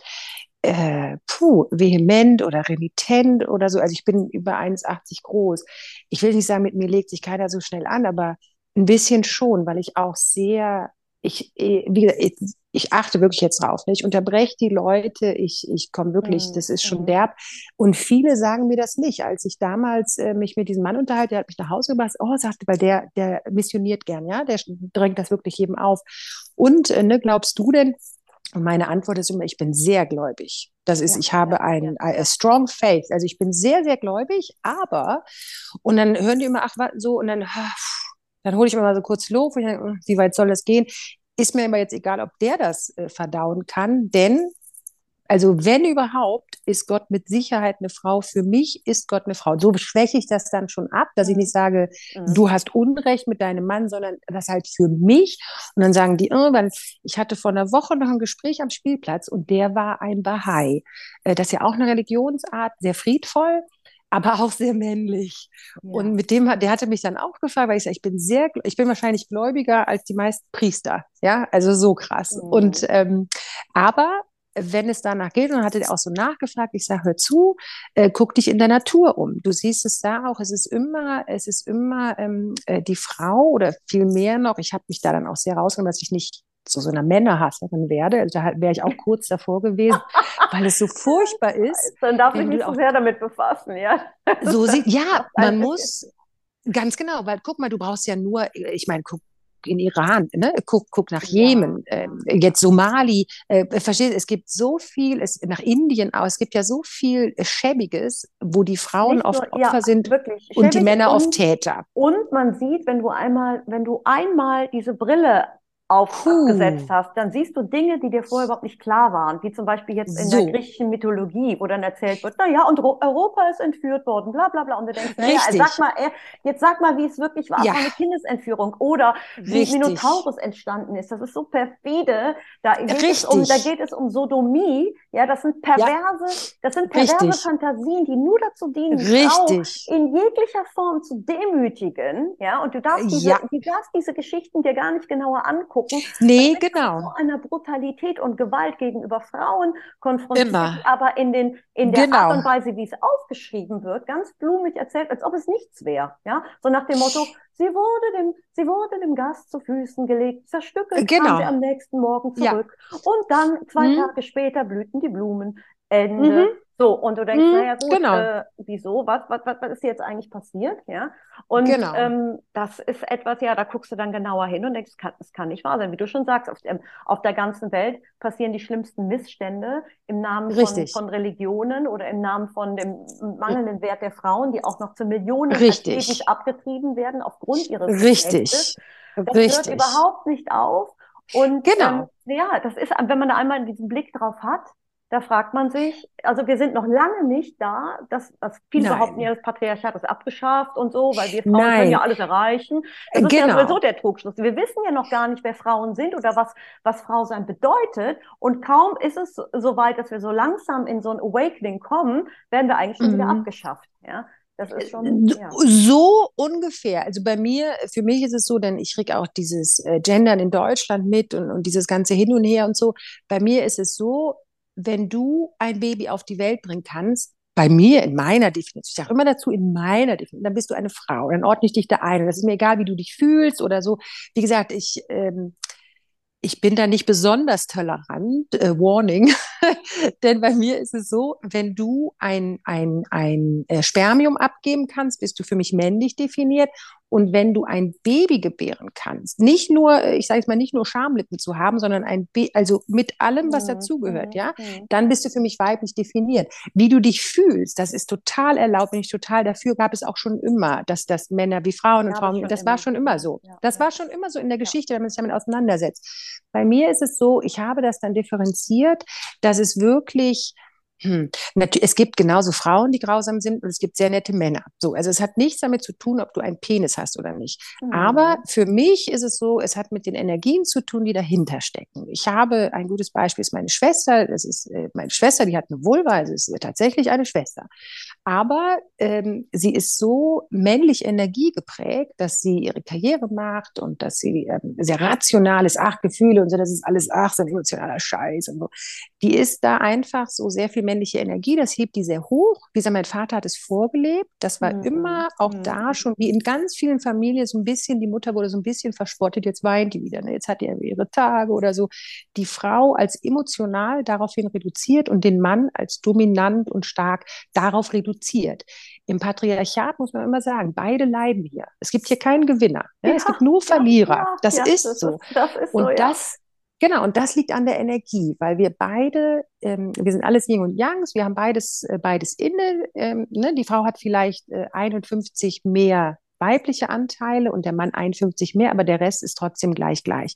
äh, puh, vehement oder renitent oder so. Also ich bin über 1,80 groß. Ich will nicht sagen, mit mir legt sich keiner so schnell an, aber ein bisschen schon, weil ich auch sehr ich, äh, wie gesagt, ich, ich achte wirklich jetzt drauf. Ne? Ich unterbreche die Leute, ich, ich komme wirklich, mhm. das ist schon mhm. derb. Und viele sagen mir das nicht. Als ich damals äh, mich mit diesem Mann unterhalte, der hat mich nach Hause gebracht, oh, sagte, weil der, der missioniert gern, ja, der drängt das wirklich jedem auf. Und äh, ne, glaubst du denn, und meine Antwort ist immer, ich bin sehr gläubig. Das ist, ja, ich habe ja, ein ja. a strong faith. Also ich bin sehr, sehr gläubig, aber, und dann hören die immer, ach, so, und dann, ah, dann hole ich mir mal so kurz Lob, denke, wie weit soll das gehen? Ist mir immer jetzt egal, ob der das äh, verdauen kann, denn also wenn überhaupt, ist Gott mit Sicherheit eine Frau. Für mich ist Gott eine Frau. So schwäche ich das dann schon ab, dass ich nicht sage, mhm. du hast Unrecht mit deinem Mann, sondern das halt für mich. Und dann sagen die irgendwann, ich hatte vor einer Woche noch ein Gespräch am Spielplatz und der war ein Bahai. Äh, das ist ja auch eine Religionsart, sehr friedvoll aber auch sehr männlich. Ja. Und mit dem, der hatte mich dann auch gefragt, weil ich sage, ich bin sehr, ich bin wahrscheinlich gläubiger als die meisten Priester. Ja, also so krass. Mhm. Und, ähm, aber wenn es danach geht, und hatte er auch so nachgefragt, ich sage, hör zu, äh, guck dich in der Natur um. Du siehst es da auch, es ist immer, es ist immer ähm, äh, die Frau oder viel mehr noch, ich habe mich da dann auch sehr rausgenommen, dass ich nicht zu so einer Männerhasserin werde. Da wäre ich auch kurz davor gewesen, weil es so furchtbar ist. Dann darf ich mich so sehr damit befassen, ja. So sieht, ja, man muss, ganz genau, weil guck mal, du brauchst ja nur, ich meine, guck in Iran, ne? guck, guck nach Jemen, ja. äh, jetzt Somali, äh, versteht, es gibt so viel, es, nach Indien auch, es gibt ja so viel Schäbiges, wo die Frauen Nicht oft nur, Opfer ja, sind wirklich. und die Männer und, oft Täter. Und man sieht, wenn du einmal, wenn du einmal diese Brille aufgesetzt hast, dann siehst du Dinge, die dir vorher überhaupt nicht klar waren, wie zum Beispiel jetzt in so. der griechischen Mythologie, wo dann erzählt wird, na ja, und Europa ist entführt worden, bla bla bla, und du denkst, naja, sag mal, äh, jetzt sag mal, wie es wirklich war, ja. eine Kindesentführung oder wie Minotaurus entstanden ist, das ist so perfide, da geht, es um, da geht es um Sodomie, ja, das sind perverse, ja. das sind perverse Richtig. Fantasien, die nur dazu dienen, Richtig. Frau in jeglicher Form zu demütigen, ja, und du darfst diese, ja. du darfst diese Geschichten dir gar nicht genauer angucken, angucken. Nee, genau. So einer Brutalität und Gewalt gegenüber Frauen konfrontiert, Immer. aber in, den, in der genau. Art und Weise, wie es aufgeschrieben wird, ganz blumig erzählt, als ob es nichts wäre. Ja? So nach dem Motto, sie wurde dem, sie wurde dem Gast zu Füßen gelegt, zerstückelt, genau. kam sie am nächsten Morgen zurück. Ja. Und dann, zwei hm. Tage später, blühten die Blumen. Ende. Mhm. So, und du denkst, mhm, naja, gut, genau. äh, wieso, was, was, was ist jetzt eigentlich passiert, ja? Und genau. ähm, das ist etwas, ja, da guckst du dann genauer hin und denkst, das kann, das kann nicht wahr sein. Wie du schon sagst, auf, dem, auf der ganzen Welt passieren die schlimmsten Missstände im Namen von, von, Religionen oder im Namen von dem mangelnden Wert der Frauen, die auch noch zu Millionen Richtig. abgetrieben werden aufgrund ihres Richtig. Rechtes. Das Richtig. hört überhaupt nicht auf. Und genau. Ähm, ja, das ist, wenn man da einmal diesen Blick drauf hat, da fragt man sich, also wir sind noch lange nicht da, dass, dass viele Nein. behaupten ja, das Patriarchat ist abgeschafft und so, weil wir Frauen Nein. können ja alles erreichen. Das genau. ist ja genau. sowieso der Trugschluss. Wir wissen ja noch gar nicht, wer Frauen sind oder was, was Frau sein bedeutet. Und kaum ist es so weit, dass wir so langsam in so ein Awakening kommen, werden wir eigentlich schon mhm. wieder abgeschafft. Ja. Das ist schon, ja. So ungefähr. Also bei mir, für mich ist es so, denn ich kriege auch dieses äh, Gendern in Deutschland mit und, und dieses ganze Hin und Her und so. Bei mir ist es so, wenn du ein Baby auf die Welt bringen kannst, bei mir in meiner Definition, ich sage immer dazu, in meiner Definition, dann bist du eine Frau, dann ordne ich dich da ein. Und das ist mir egal, wie du dich fühlst oder so. Wie gesagt, ich, ähm, ich bin da nicht besonders tolerant, äh, Warning, denn bei mir ist es so, wenn du ein, ein, ein äh, Spermium abgeben kannst, bist du für mich männlich definiert Und wenn du ein Baby gebären kannst, nicht nur, ich sage jetzt mal, nicht nur Schamlippen zu haben, sondern ein Baby, also mit allem, was mhm. dazugehört, ja, mhm. dann bist du für mich weiblich definiert. Wie du dich fühlst, das ist total erlaubt, bin ich total dafür, gab es auch schon immer, dass das Männer wie Frauen und Frauen, das immer. war schon immer so. Ja. Das war schon immer so in der Geschichte, wenn man sich damit auseinandersetzt. Bei mir ist es so, ich habe das dann differenziert, dass es wirklich hm. Es gibt genauso Frauen, die grausam sind und es gibt sehr nette Männer. So, also es hat nichts damit zu tun, ob du einen Penis hast oder nicht. Mhm. Aber für mich ist es so, es hat mit den Energien zu tun, die dahinter stecken. Ich habe ein gutes Beispiel ist meine Schwester. Das ist äh, meine Schwester, die hat eine Vulva, also ist tatsächlich eine Schwester. Aber ähm, sie ist so männlich energiegeprägt, dass sie ihre Karriere macht und dass sie ähm, sehr rational ist, ach Gefühle und so, das ist alles, ach so ein emotionaler Scheiß und so. Die ist da einfach so sehr viel männliche Energie, das hebt die sehr hoch. Wie gesagt, mein Vater hat es vorgelebt. Das war mhm. immer auch mhm. da schon, wie in ganz vielen Familien, so ein bisschen, die Mutter wurde so ein bisschen verspottet, jetzt weint die wieder, ne? jetzt hat die ihre Tage oder so. Die Frau als emotional daraufhin reduziert und den Mann als dominant und stark darauf reduziert. Im Patriarchat muss man immer sagen, beide leiden hier. Es gibt hier keinen Gewinner. Ne? Ja, es gibt nur Verlierer. Ja, das, ja, ist das, so. Ist, das ist und so. das Genau, und das liegt an der Energie, weil wir beide, ähm, wir sind alles Yin und Yang, wir haben beides, äh, beides inne. Ähm, ne? Die Frau hat vielleicht äh, 51 mehr weibliche Anteile und der Mann 51 mehr, aber der Rest ist trotzdem gleich gleich.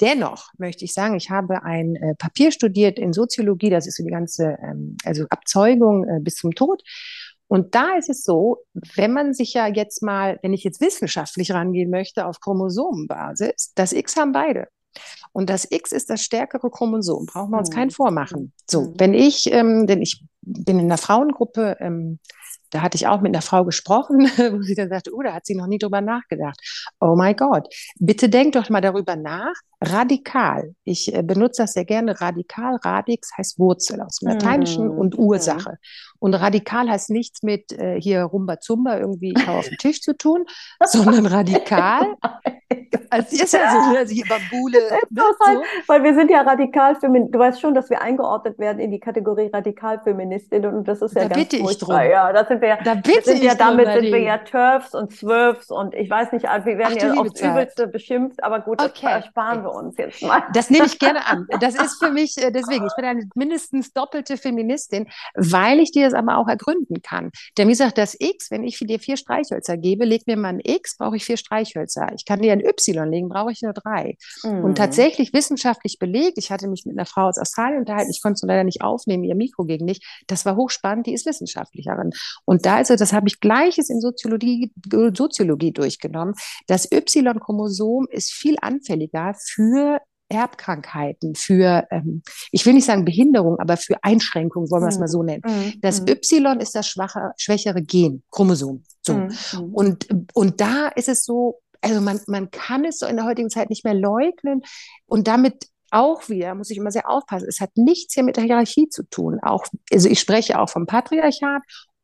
Dennoch möchte ich sagen, ich habe ein äh, Papier studiert in Soziologie, das ist so die ganze, ähm, also Abzeugung äh, bis zum Tod. Und da ist es so, wenn man sich ja jetzt mal, wenn ich jetzt wissenschaftlich rangehen möchte, auf Chromosomenbasis, das X haben beide. Und das X ist das stärkere Chromosom, brauchen wir uns mhm. keinen vormachen. So, mhm. wenn ich, ähm, denn ich bin in einer Frauengruppe, ähm, da hatte ich auch mit einer Frau gesprochen, wo sie dann sagte, oh, da hat sie noch nie drüber nachgedacht. Oh my God. Bitte denk doch mal darüber nach. Radikal. Ich äh, benutze das sehr gerne. Radikal, Radix heißt Wurzel aus dem Lateinischen mm. und Ursache. Und radikal heißt nichts mit äh, hier Rumba-Zumba irgendwie ich hau auf den Tisch zu tun, sondern radikal als ist ja so, also hier Bambule. Ne, so. Weil wir sind ja radikal Du weißt schon, dass wir eingeordnet werden in die Kategorie Radikalfeministin und das ist ja da ganz bitte. Ich drum. Ja, da sind wir ja, da bitte sind ja damit drum, sind wir ja Turfs und Zwölfs und ich weiß nicht, wir werden Ach, ja aufs Übelste beschimpft, aber gut, okay. das sparen wir uns jetzt mal. Das nehme ich gerne an. Das ist für mich äh, deswegen, ich bin eine mindestens doppelte Feministin, weil ich dir das aber auch ergründen kann. Denn wie gesagt, das X, wenn ich dir vier Streichhölzer gebe, leg mir mal ein X, brauche ich vier Streichhölzer. Ich kann dir ein Y legen, brauche ich nur drei. Mhm. Und tatsächlich wissenschaftlich belegt, ich hatte mich mit einer Frau aus Australien unterhalten, ich konnte es leider nicht aufnehmen, ihr Mikro ging nicht. Das war hochspannend, die ist Wissenschaftlerin. Und da ist es, das habe ich gleiches in Soziologie, Soziologie durchgenommen. Das Y-Chromosom ist viel anfälliger für Erbkrankheiten, für, ähm, ich will nicht sagen Behinderung, aber für Einschränkungen, wollen wir es mal so nennen. Mhm. Das mhm. Y ist das schwache, schwächere Gen, Chromosom. So. Mhm. Und, und da ist es so, also man, man kann es so in der heutigen Zeit nicht mehr leugnen und damit auch wieder, muss ich immer sehr aufpassen, es hat nichts hier mit der Hierarchie zu tun. Auch, also ich spreche auch vom Patriarchat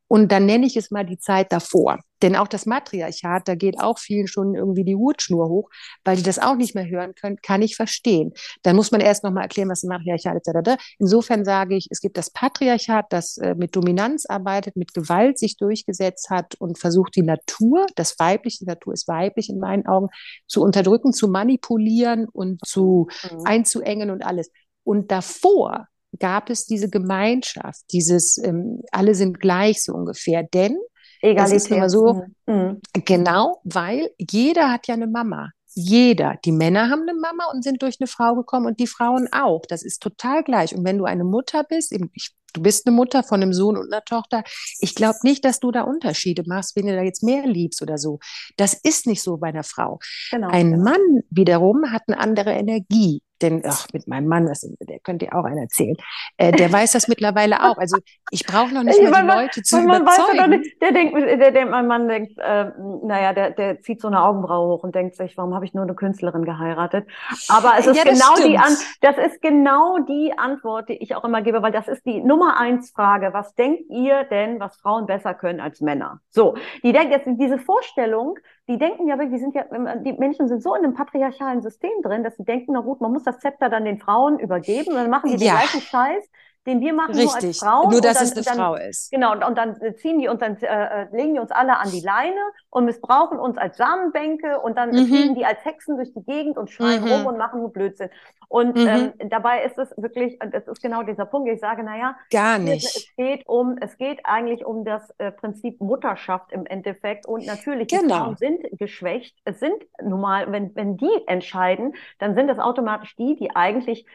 und dann nenne ich es mal die Zeit davor. Denn auch das Matriarchat, da geht auch vielen schon irgendwie die Hutschnur hoch, weil die das auch nicht mehr hören können, kann ich verstehen. Dann muss man erst nochmal erklären, was ein Matriarchat ist. Insofern sage ich, es gibt das Patriarchat, das äh, mit Dominanz arbeitet, mit Gewalt sich durchgesetzt hat und versucht, die Natur, das weibliche, die Natur ist weiblich in meinen Augen, zu unterdrücken, zu manipulieren und zu mhm. einzuengen und alles. Und davor gab es diese Gemeinschaft, dieses ähm, alle sind gleich so ungefähr. Denn Egalität. es ist immer so, mhm. mhm. genau, weil jeder hat ja eine Mama. Jeder. Die Männer haben eine Mama und sind durch eine Frau gekommen und die Frauen auch. Das ist total gleich. Und wenn du eine Mutter bist, ich, du bist eine Mutter von einem Sohn und einer Tochter, ich glaube nicht, dass du da Unterschiede machst, wenn du da jetzt mehr liebst oder so. Das ist nicht so bei einer Frau. Genau, Ein genau. Mann wiederum hat eine andere Energie denn ach, mit meinem Mann, das, der könnte ja auch einer erzählen, äh, der weiß das mittlerweile auch. Also ich brauche noch nicht mal die Leute zu man überzeugen. Weiß nicht, der denkt, der, der, mein Mann denkt, äh, naja, der, der zieht so eine Augenbraue hoch und denkt sich, warum habe ich nur eine Künstlerin geheiratet? Aber es ist ja, genau stimmt. die An das ist genau die Antwort, die ich auch immer gebe, weil das ist die Nummer eins Frage. Was denkt ihr denn, was Frauen besser können als Männer? So, die denkt jetzt diese Vorstellung, die denken ja wirklich, die sind ja, die Menschen sind so in einem patriarchalen System drin, dass sie denken, na gut, man muss das Zepter dann den Frauen übergeben und dann machen die den gleichen Scheiß, den wir machen Richtig. nur als Frau. Nur, dass dann, es eine dann, Frau ist. Genau, und, und dann ziehen die uns, dann äh, äh, legen die uns alle an die Leine und missbrauchen uns als Samenbänke und dann mhm. fliegen die als Hexen durch die Gegend und schreien mhm. rum und machen nur Blödsinn. Und mhm. ähm, dabei ist es wirklich, das ist genau dieser Punkt, ich sage, naja, gar nicht. Es geht um, es geht eigentlich um das äh, Prinzip Mutterschaft im Endeffekt und natürlich, genau. die Frauen sind geschwächt. Es sind nun mal, wenn, wenn die entscheiden, dann sind es automatisch die, die eigentlich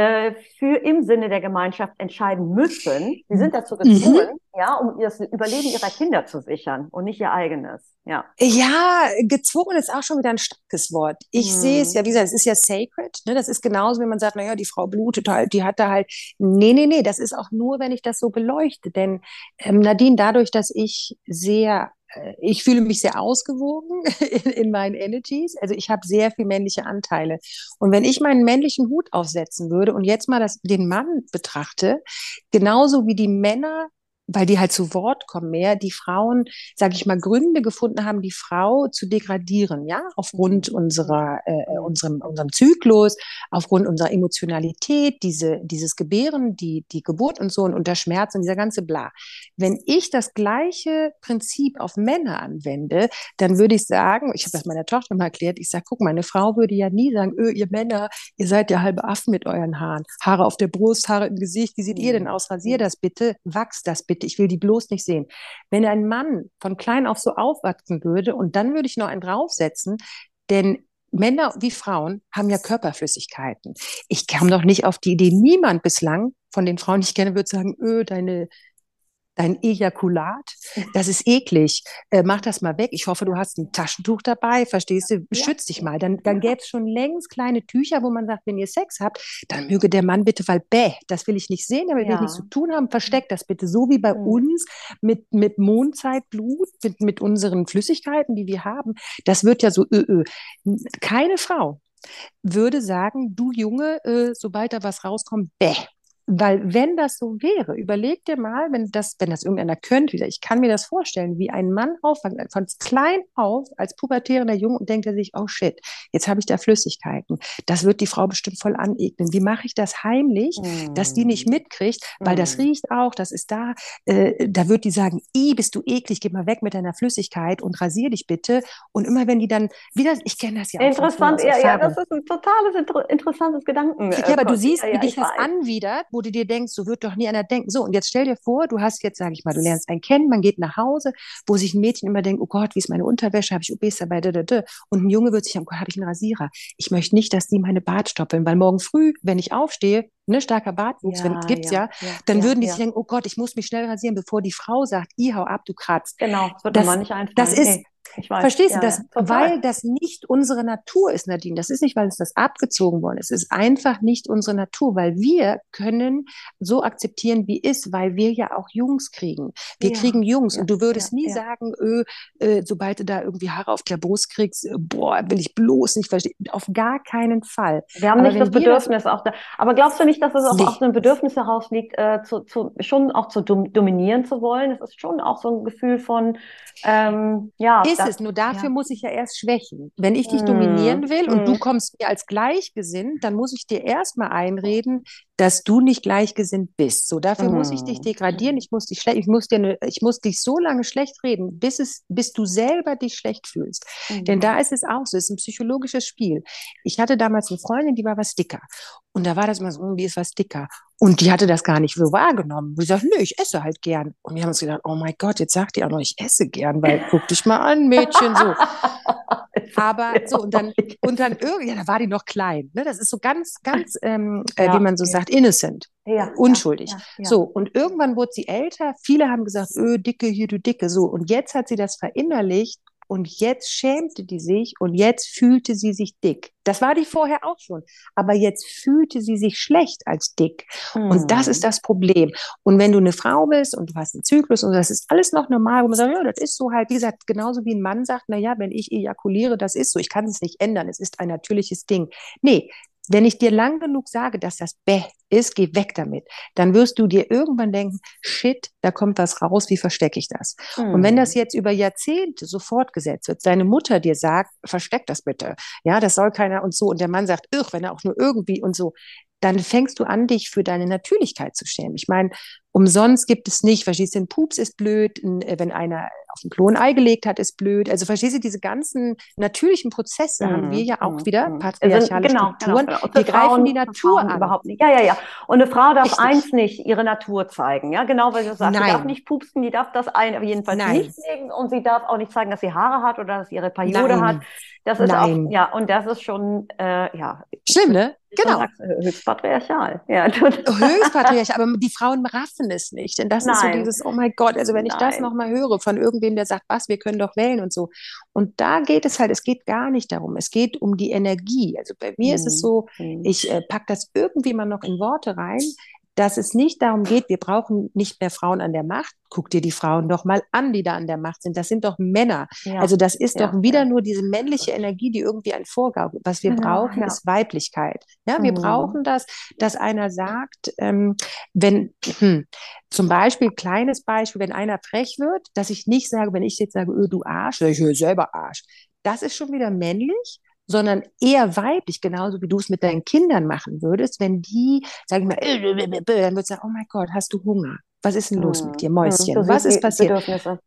äh, für im Sinne der Gemeinschaft entscheiden müssen. Sie sind dazu gezwungen, mhm. ja, um das Überleben ihrer Kinder zu sichern und nicht ihr eigenes. Ja, ja gezwungen ist auch schon wieder ein starkes Wort. Ich mhm. sehe es ja, wie gesagt, es ist ja sacred. Ne? Das ist genauso, wenn man sagt, naja, die Frau blutet halt, die hat da halt. Nee, nee, nee, das ist auch nur, wenn ich das so beleuchte. Denn ähm, Nadine, dadurch, dass ich sehr ich fühle mich sehr ausgewogen in, in meinen Energies. Also ich habe sehr viel männliche Anteile. Und wenn ich meinen männlichen Hut aufsetzen würde und jetzt mal das, den Mann betrachte, genauso wie die Männer weil die halt zu Wort kommen mehr, die Frauen, sage ich mal, Gründe gefunden haben, die Frau zu degradieren, ja, aufgrund unserer, äh, äh, unserem, unserem Zyklus, aufgrund unserer Emotionalität, diese, dieses Gebären, die, die Geburt und so und der Schmerz und dieser ganze Bla. Wenn ich das gleiche Prinzip auf Männer anwende, dann würde ich sagen, ich habe das meiner Tochter mal erklärt, ich sage, guck, meine Frau würde ja nie sagen, öh, ihr Männer, ihr seid ja halbe Affen mit euren Haaren, Haare auf der Brust, Haare im Gesicht, wie seht ihr denn aus? Rasier das bitte, wachst das bitte bitte, ich will die bloß nicht sehen. Wenn ein Mann von klein auf so aufwachsen würde und dann würde ich noch einen draufsetzen, denn Männer wie Frauen haben ja Körperflüssigkeiten. Ich kam doch nicht auf die Idee, niemand bislang von den Frauen, die ich kenne, würde sagen, öh, deine dein Ejakulat, das ist eklig. Äh, mach das mal weg. Ich hoffe, du hast ein Taschentuch dabei, verstehst du? Schütz dich mal. Dann, dann gäbe es schon längst kleine Tücher, wo man sagt, wenn ihr Sex habt, dann möge der Mann bitte, weil bäh, das will ich nicht sehen, damit ja. will ich nichts zu tun haben, versteckt das bitte. So wie bei mhm. uns mit, mit Mondzeitblut, mit, mit unseren Flüssigkeiten, die wir haben. Das wird ja so, ö, ö. Keine Frau würde sagen, du Junge, äh, sobald da was rauskommt, bäh, weil wenn das so wäre, überleg dir mal, wenn das, wenn das irgendeiner könnte, wieder, ich kann mir das vorstellen, wie ein Mann aufwächst, von klein auf als pubertierender Junge und denkt er sich, oh shit, jetzt habe ich da Flüssigkeiten. Das wird die Frau bestimmt voll anegnen. Wie mache ich das heimlich, mm. dass die nicht mm. mitkriegt, weil mm. das riecht auch, das ist da. Äh, da wird die sagen, i, bist du eklig, geh mal weg mit deiner Flüssigkeit und rasier dich bitte. Und immer wenn die dann wieder, ich kenne das ja auch. Interessant, ja, ja, das ist ein totales, inter interessantes Gedanken. Ja, aber du siehst, wie ja, dich das anwidert, wo du dir denkst, so wird doch nie einer denken. So, und jetzt stell dir vor, du hast jetzt, sage ich mal, du lernst einen kennen, man geht nach Hause, wo sich ein Mädchen immer denkt, oh Gott, wie ist meine Unterwäsche, habe ich OBs dabei, da, da, da. und ein Junge wird sich, oh Gott, habe ich einen Rasierer. Ich möchte nicht, dass die meine Bart stoppeln, weil morgen früh, wenn ich aufstehe, ne, starker Bartwuchs, ja, gibt's ja, ja, ja dann würden die sich denken, oh Gott, ich muss mich schnell rasieren, bevor die Frau sagt, i, hau ab, du kratzt. Genau, das wird das, nicht einfallen. Das ist, hey. Weiß, Verstehst ja, du das? Ja, weil das nicht unsere Natur ist, Nadine. Das ist nicht, weil uns das abgezogen worden ist. Es ist einfach nicht unsere Natur, weil wir können so akzeptieren, wie ist, weil wir ja auch Jungs kriegen. Wir ja, kriegen Jungs und du würdest nie sagen, öh, äh, sobald du da irgendwie Haare auf der Brust kriegst, äh, boah, will ich bloß nicht verstehen. Auf gar keinen Fall. Wir haben Aber nicht das Bedürfnis das, auch da. Aber glaubst du nicht, dass es auch aus einem Bedürfnis heraus liegt, äh, zu, zu, schon auch zu dominieren zu wollen? Es ist schon auch so ein Gefühl von, ähm, ja. Ist es, nur dafür ja. muss ich ja erst schwächen. Wenn ich dich mm. dominieren will mm. und du hm. kommst mir als gleichgesinnt, dann muss ich dir erstmal einreden, dass du nicht gleichgesinnt bist. So, dafür mm. muss ich dich hm. degradieren, ich muss dich schlecht, ich muss dir ne, ich muss dich so lange schlecht reden, bis es, bis du selber dich schlecht fühlst. Denn da ist es auch so, es ist ein psychologisches Spiel. Ich hatte damals eine Freundin, die war was dicker. Und da war das immer so, wie ist was dicker? Und die hatte das gar nicht so wahrgenommen. Und ich sagte, nö, ich esse halt gern. Und wir haben uns gedacht, oh mein Gott, jetzt sagt die auch noch, ich esse gern, weil guck dich mal an, Mädchen, so. Aber so, und dann, und dann irgendwie, ja, da war die noch klein. Ne? Das ist so ganz, ganz, ähm, äh, ja, wie man so ja. sagt, innocent. Ja, unschuldig. So, und irgendwann wurde sie älter. Viele haben gesagt, öh, dicke, hier, du dicke. So, und jetzt hat sie das verinnerlicht und jetzt schämte die sich und jetzt fühlte sie sich dick. Das war die vorher auch schon. Aber jetzt fühlte sie sich schlecht als dick. Mhm. Und das ist hm. das Problem. Und wenn du eine Frau bist und du hast einen Zyklus und das ist alles noch normal, wo man sagt, ja, das ist so halt, wie gesagt, genauso wie ein Mann sagt, na ja, wenn ich ejakuliere, das ist so. Ich kann es nicht ändern. Es ist ein natürliches Ding. Nee, wenn ich dir lang genug sage, dass das Bäh ist, geh weg damit, dann wirst du dir irgendwann denken, shit, da kommt was raus, wie verstecke ich das? Hm. Und wenn das hm. jetzt über Jahrzehnte so fortgesetzt wird, deine Mutter dir sagt, versteck das bitte, ja, das soll keiner und so, und der Mann sagt, irr, wenn er auch nur irgendwie und so, dann fängst du an, dich für deine Natürlichkeit zu schämen. Ich meine, umsonst gibt es nicht, verstehst du, ein Pups ist blöd, ein, äh, wenn einer auf dem Klo ein Ei gelegt hat, ist blöd. Also verstehst du, diese ganzen natürlichen Prozesse mhm. haben wir ja auch mhm. wieder, mhm. patriarchale genau, Strukturen. Genau, genau. Wir greifen Frauen, die Natur an. Überhaupt nicht. Ja, ja, ja. Und eine Frau darf Richtig. eins nicht, ihre Natur zeigen. Ja, genau, weil du sagst, Nein. sie darf nicht pupsen, die darf das Ei auf jeden Fall nicht legen und sie darf auch nicht zeigen, dass sie Haare hat oder dass sie ihre Periode Nein. hat. Das ist Nein. auch, ja, und das ist schon, äh, ja. Schlimm, ne? Genau. Sagst, höchst patriarchal. Ja, höchst patriarchal, aber die Frauen raffen es nicht. Denn das Nein. ist so dieses, oh mein Gott, also wenn ich Nein. das nochmal höre von irgendwem, der sagt, was, wir können doch wählen und so. Und da geht es halt, es geht gar nicht darum. Es geht um die Energie. Also bei mir hm. ist es mhm. so, hm. ich äh, packe das irgendwie mal noch in Worte rein dass es nicht darum geht, wir brauchen nicht mehr Frauen an der Macht. Guck dir die Frauen doch mal an, die da an der Macht sind. Das sind doch Männer. Ja. Also das ist ja, doch wieder ja. nur diese männliche Energie, die irgendwie ein Vorgabe. Was wir brauchen, ist Weiblichkeit. Ja, wir mhm. brauchen das, dass einer sagt, ähm, wenn hm, zum Beispiel kleines Beispiel, wenn einer frech wird, dass ich nicht sage, wenn ich jetzt sage, öh, du Arsch, ich höre selber Arsch. Das ist schon wieder männlich sondern eher weiblich, genauso wie du es mit deinen Kindern machen würdest, wenn die, sag ich mal, äh, äh, äh, dann würdest du sagen, oh mein Gott, hast du Hunger? Was ist denn los mit dir, hm, Mäuschen? Hm, Was ist passiert?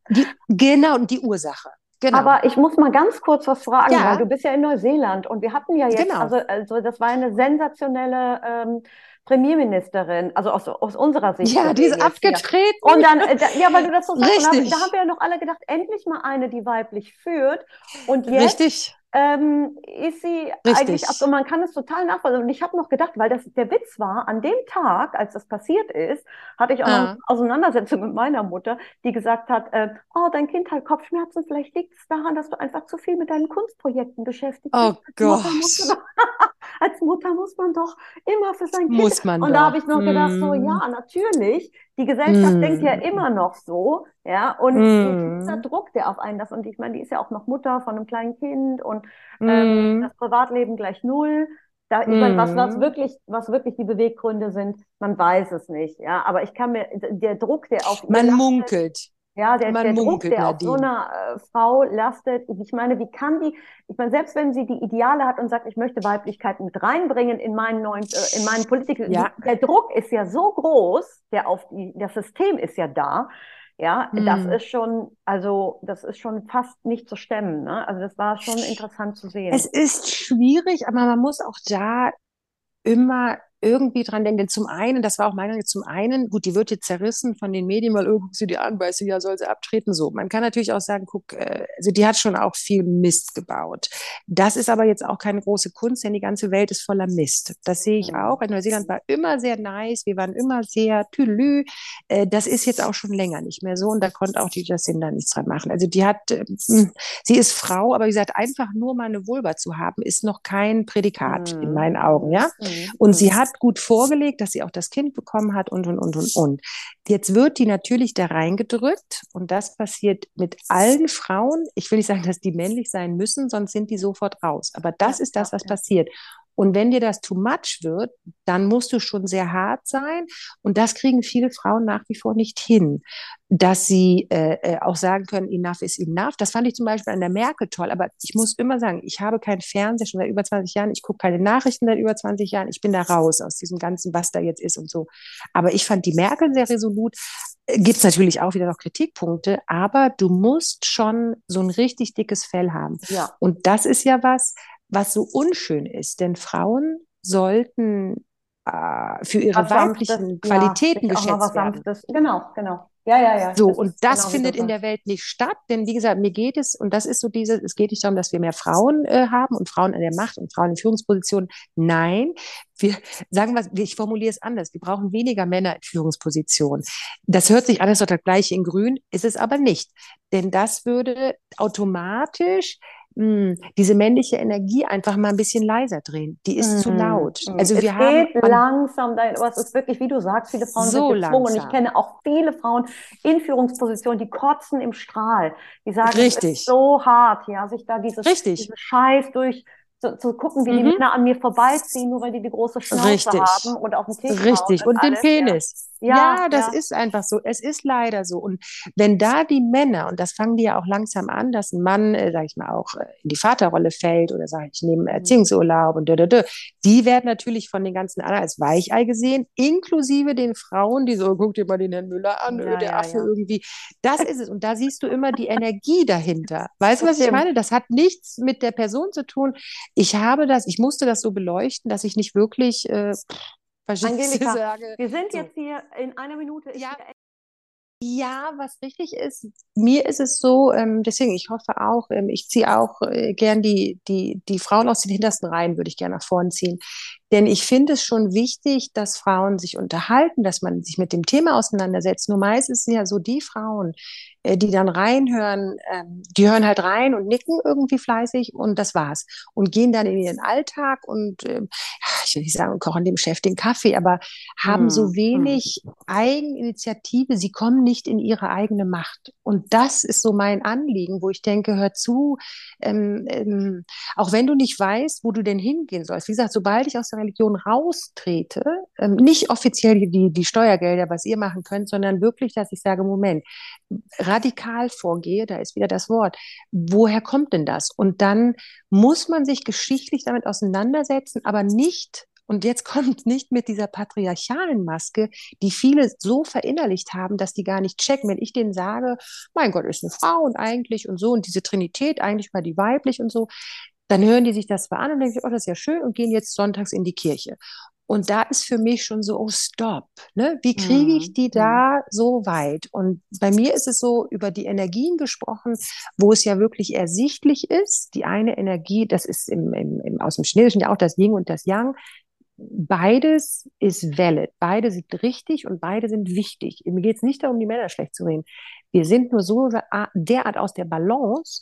Die, genau, und die Ursache. Genau. Aber ich muss mal ganz kurz was fragen, ja. weil du bist ja in Neuseeland und wir hatten ja jetzt, genau. also, also das war eine sensationelle ähm, Premierministerin, also aus, aus unserer Sicht. Ja, die ist abgetreten. Und dann, ja, weil du das so sagst, da haben wir ja noch alle gedacht, endlich mal eine, die weiblich führt. Und jetzt Richtig ähm, ist sie Richtig. eigentlich ab, und man kann es total nachvollziehen. Und ich habe noch gedacht, weil das der Witz war, an dem Tag, als das passiert ist, hatte ich auch ah. eine Auseinandersetzung mit meiner Mutter, die gesagt hat, äh, oh, dein Kind hat Kopfschmerzen, vielleicht liegt es daran, dass du einfach zu viel mit deinen Kunstprojekten beschäftigt bist. Oh Gott. als Mutter muss man doch immer für sein Kind. Muss man und doch. da habe ich noch gedacht, mm. so ja, natürlich. Die Gesellschaft mm. denkt ja immer noch so, ja. Und mm. dieser Druck, der auf einen das, und ich meine, die ist ja auch noch Mutter von einem kleinen Kind und ähm, mm. das Privatleben gleich null. Da, ich meine, was, was mm. wirklich, was wirklich die Beweggründe sind, man weiß es nicht, ja. Aber ich kann mir, der Druck, der auf man munkelt. Ja, der, der Druck, der auf so einer äh, Frau lastet. Ich meine, wie kann die, ich meine, selbst wenn sie die Ideale hat und sagt, ich möchte Weiblichkeit mit reinbringen in meinen neuen, äh, in meinen Politik, ja. der Druck ist ja so groß, der auf die, das System ist ja da. Ja, hm. das ist schon, also das ist schon fast nicht zu stemmen. Ne? Also das war schon interessant zu sehen. Es ist schwierig, aber man muss auch da immer irgendwie dran denken. Denn zum einen, das war auch mein Gedanke, zum einen, gut, die wird jetzt zerrissen von den Medien, weil irgendwo sie die an, weißt du, ja, soll sie abtreten. So, man kann natürlich auch sagen, guck, äh, also die hat schon auch viel Mist gebaut. Das ist aber jetzt auch keine große Kunst, denn die ganze Welt ist voller Mist. Das sehe ich mhm. auch. In Neuseeland war immer sehr nice, wir waren immer sehr tülü. Äh, das ist jetzt auch schon länger nicht mehr so und da konnte auch die Jacinda nichts dran machen. Also die hat, äh, sie ist Frau, aber wie gesagt, einfach nur mal eine Vulva zu haben, ist noch kein Prädikat mhm. in meinen Augen, ja. Mhm. Und sie hat gut vorgelegt, dass sie auch das Kind bekommen hat und, und, und, und, und. Jetzt wird die natürlich da reingedrückt und das passiert mit allen Frauen. Ich will nicht sagen, dass die männlich sein müssen, sonst sind die sofort raus. Aber das ist das, was passiert. Und wenn dir das too much wird, dann musst du schon sehr hart sein. Und das kriegen viele Frauen nach wie vor nicht hin, dass sie äh, äh, auch sagen können, enough is enough. Das fand ich zum Beispiel an der Merkel toll. Aber ich muss immer sagen, ich habe keinen Fernseher schon seit über 20 Jahren. Ich gucke keine Nachrichten seit über 20 Jahren. Ich bin da raus aus diesem ganzen, was da jetzt ist und so. Aber ich fand die Merkel sehr resolut. Äh, Gibt es natürlich auch wieder noch Kritikpunkte, aber du musst schon so ein richtig dickes Fell haben. Ja. Und das ist ja was, was so unschön ist. Denn Frauen sollten äh, für ihre was weiblichen Sanftes, Qualitäten ja, geschätzt werden. Genau, genau. Ja, ja, ja. So, das und das genau findet in der Welt nicht statt, denn wie gesagt, mir geht es, und das ist so diese, es geht nicht darum, dass wir mehr Frauen äh, haben und Frauen an der Macht und Frauen in Führungspositionen. Nein, wir sagen was, ich formuliere es anders. Wir brauchen weniger Männer in Führungspositionen. Das hört sich alles doch das gleiche in Grün, ist es aber nicht. Denn das würde automatisch mh, hm, diese männliche Energie einfach mal ein bisschen leiser drehen. Die ist mm. zu mhm. laut. Mhm. Also es wir haben geht langsam, aber es ist wirklich, wie du sagst, viele Frauen so sind gezwungen. Langsam. Und ich kenne auch viele Frauen in Führungspositionen, die kotzen im Strahl. Die sagen, Richtig. es ist so hart, ja, sich da dieses, dieses Scheiß durch zu, zu gucken, wie mhm. die Männer an mir vorbeiziehen, nur weil die die große Schnauze Richtig. haben und auf dem Tisch Richtig, und, und den Penis. Ja, ja das ja. ist einfach so. Es ist leider so. Und wenn da die Männer, und das fangen die ja auch langsam an, dass ein Mann, äh, sag ich mal, auch äh, in die Vaterrolle fällt oder sage ich, nehme mhm. Erziehungsurlaub und dö, dö, dö, die werden natürlich von den ganzen anderen als Weichei gesehen, inklusive den Frauen, die so, guck dir mal den Herrn Müller an, ja, der ja, Affe irgendwie. Das ist es. Und da siehst du immer die Energie dahinter. Weißt du, was ich meine? Das hat nichts mit der Person zu tun. Ich habe das, ich musste das so beleuchten, dass ich nicht wirklich äh, Angelika, sage. Wir sind so. jetzt hier in einer Minute. Ja. Ja, was richtig ist, mir ist es so, ähm, deswegen, ich hoffe auch, ähm, ich ziehe auch äh, gern die, die, die Frauen aus den hintersten Reihen, würde ich gerne nach vorn ziehen. Denn ich finde es schon wichtig, dass Frauen sich unterhalten, dass man sich mit dem Thema auseinandersetzt. Nur meistens sind ja so die Frauen, äh, die dann reinhören, ähm, die hören halt rein und nicken irgendwie fleißig und das war's. Und gehen dann in ihren Alltag und äh, ich will nicht sagen, kochen dem Chef den Kaffee, aber haben so hm, wenig hm. Eigeninitiative. Sie kommen nicht in ihre eigene Macht. Und das ist so mein Anliegen, wo ich denke, hör zu, ähm, ähm, auch wenn du nicht weißt, wo du denn hingehen sollst. Wie gesagt, sobald ich aus der Religion raustrete, ähm, nicht offiziell die, die Steuergelder, was ihr machen könnt, sondern wirklich, dass ich sage, Moment, radikal vorgehe, da ist wieder das Wort. Woher kommt denn das? Und dann muss man sich geschichtlich damit auseinandersetzen, aber nicht und jetzt kommt nicht mit dieser patriarchalen Maske, die viele so verinnerlicht haben, dass die gar nicht checken. Wenn ich denen sage, mein Gott, ist eine Frau und eigentlich und so und diese Trinität, eigentlich mal die weiblich und so, dann hören die sich das zwar an und denken, oh, das ist ja schön und gehen jetzt sonntags in die Kirche. Und da ist für mich schon so, oh, stopp. Ne? Wie kriege ich mhm, die da mhm. so weit? Und bei mir ist es so über die Energien gesprochen, wo es ja wirklich ersichtlich ist. Die eine Energie, das ist im, im, im, aus dem Chinesischen ja auch das Yin und das Yang. Beides ist valid. Beide sind richtig und beide sind wichtig. Mir geht es nicht darum, die Männer schlecht zu reden. Wir sind nur so derart aus der Balance,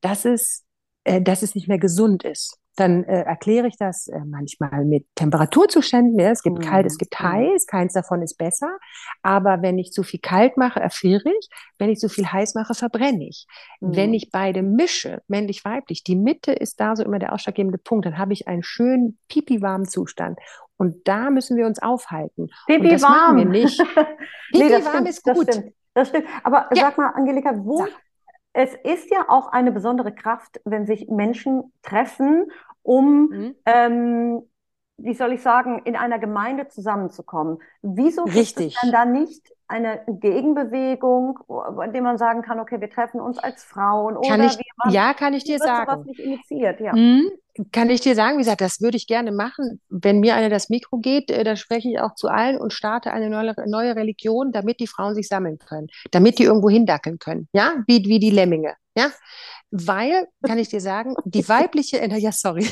dass es, äh, dass es nicht mehr gesund ist dann äh, erkläre ich das äh, manchmal mit Temperaturzuständen. Ja, es gibt mhm. kalt, es gibt mhm. heiß, keins davon ist besser. Aber wenn ich zu viel kalt mache, erfriere ich. Wenn ich zu viel heiß mache, verbrenne ich. Mhm. Wenn ich beide mische, männlich, weiblich, die Mitte ist da so immer der ausschlaggebende Punkt, dann habe ich einen schönen pipi-warmen Zustand. Und da müssen wir uns aufhalten. Pipi warm. machen wir nicht. Pipi nee, warm ist gut. Das stimmt. Das stimmt. Aber ja. sag mal, Angelika, wo, sag es ist ja auch eine besondere Kraft, wenn sich Menschen treffen, um, mhm. ähm, wie soll ich sagen, in einer Gemeinde zusammenzukommen. Wieso Richtig. gibt es dann da nicht eine Gegenbewegung, bei der man sagen kann, okay, wir treffen uns als Frauen kann oder ich, wir Ja, kann ich dir sagen. Nicht initiiert, ja. Mhm. Kann ich dir sagen, wie gesagt, das würde ich gerne machen. Wenn mir einer das Mikro geht, äh, dann spreche ich auch zu allen und starte eine neue, neue Religion, damit die Frauen sich sammeln können, damit die irgendwo hindackeln können, ja, wie, wie die Lemminge, ja. Weil, kann ich dir sagen, die weibliche, ja, sorry,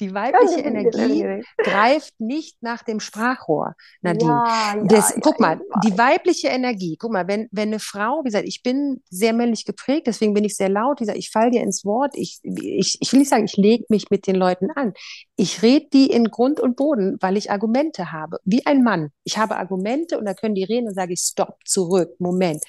die weibliche Energie greift nicht nach dem Sprachrohr, Nadine. Ja, ja, das, ja, guck mal, die weibliche Energie, guck mal, wenn, wenn eine Frau, wie gesagt, ich bin sehr männlich geprägt, deswegen bin ich sehr laut, wie gesagt, ich falle dir ins Wort, ich, ich, ich will nicht sagen, ich lege mich mit den Leuten an. Ich rede die in Grund und Boden, weil ich Argumente habe, wie ein Mann. Ich habe Argumente und da können die reden und sage ich, stopp, zurück, Moment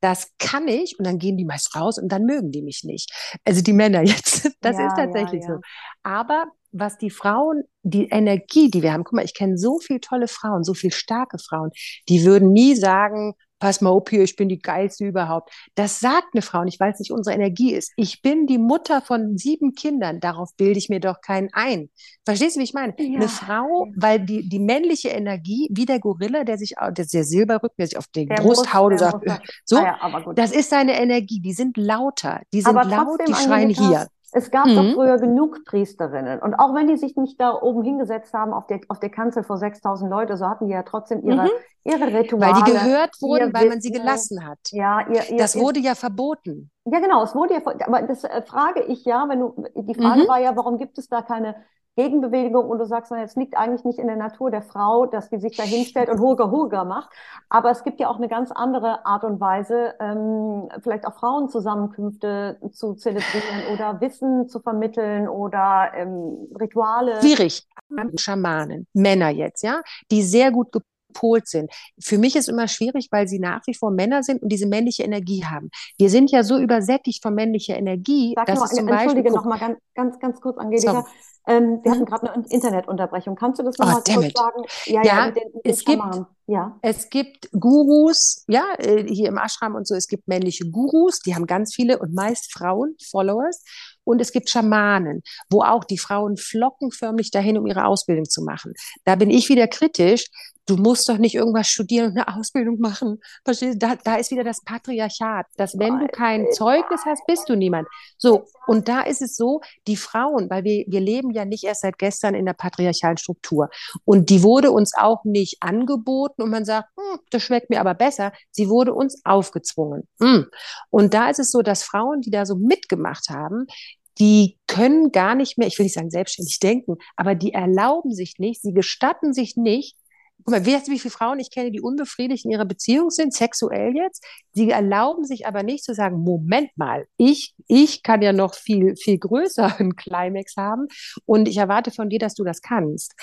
das kann ich und dann gehen die meist raus und dann mögen die mich nicht. Also die Männer jetzt, das ja, ist tatsächlich ja, ja. so. Aber was die Frauen, die Energie, die wir haben, guck mal, ich kenne so viele tolle Frauen, so viele starke Frauen, die würden nie sagen, pass mal auf hier, ich bin die geilste überhaupt. Das sagt eine Frau nicht, weil es nicht unsere Energie ist. Ich bin die Mutter von sieben Kindern, darauf bilde ich mir doch keinen ein. Verstehst du, wie ich meine? Ja. Eine Frau, weil die, die männliche Energie, wie der Gorilla, der sich, der, der Silberrücken, der sich auf die der Brust muss, haut und sagt, so, ah ja, das ist seine Energie. Die sind lauter, die sind laut, die schreien hier. Es gab mhm. doch früher genug Priesterinnen. Und auch wenn die sich nicht da oben hingesetzt haben auf der, auf der Kanzel vor 6000 Leute, so hatten die ja trotzdem ihre, mhm. ihre Rituale. Weil die gehört wurden, weil man sie gelassen hat. Ja, ihr, ihr, das ihr, wurde ja verboten. Ja, genau, es wurde ja, aber das äh, frage ich ja, wenn du, die Frage mhm. war ja, warum gibt es da keine Gegenbewegung und du sagst, es liegt eigentlich nicht in der Natur der Frau, dass die sich da hinstellt und Hurga Hurga macht. Aber es gibt ja auch eine ganz andere Art und Weise, ähm, vielleicht auch Frauenzusammenkünfte zu zelebrieren oder Wissen zu vermitteln oder ähm, Rituale. Schwierig. Schamanen, Männer jetzt, ja, die sehr gut gepolt sind. Für mich ist immer schwierig, weil sie nach wie vor Männer sind und diese männliche Energie haben. Wir sind ja so übersättigt von männlicher Energie, Sag dass noch, es zum Entschuldige Beispiel, noch mal ganz, ganz, ganz kurz, Angelika. Ähm, wir mhm. hatten gerade eine Internetunterbrechung. Kannst du das nochmal oh, kurz sagen? Ja, ja, ja den, mit es, den gibt, ja. es gibt Gurus, ja, äh, hier im Ashram und so, es gibt männliche Gurus, die haben ganz viele und meist Frauen, Followers. Und es gibt Schamanen, wo auch die Frauen flocken förmlich dahin, um ihre Ausbildung zu machen. Da bin ich wieder kritisch, du musst doch nicht irgendwas studieren und eine Ausbildung machen. Verstehst du? Da, da ist wieder das Patriarchat, dass wenn du kein Zeugnis hast, bist du niemand. So, und da ist es so, die Frauen, weil wir, wir leben ja nicht erst seit gestern in der patriarchalen Struktur. Und die wurde uns auch nicht angeboten und man sagt, hm, das schmeckt mir aber besser. Sie wurde uns aufgezwungen. Hm. Und da ist es so, dass Frauen, die da so mitgemacht haben, die können gar nicht mehr, ich will nicht sagen selbstständig denken, aber die erlauben sich nicht, sie gestatten sich nicht, guck mal, weißt du, wie viele Frauen ich kenne, die unbefriedigt in ihrer Beziehung sind, sexuell jetzt? Die erlauben sich aber nicht zu sagen, Moment mal, ich, ich kann ja noch viel, viel größeren Climax haben und ich erwarte von dir, dass du das kannst.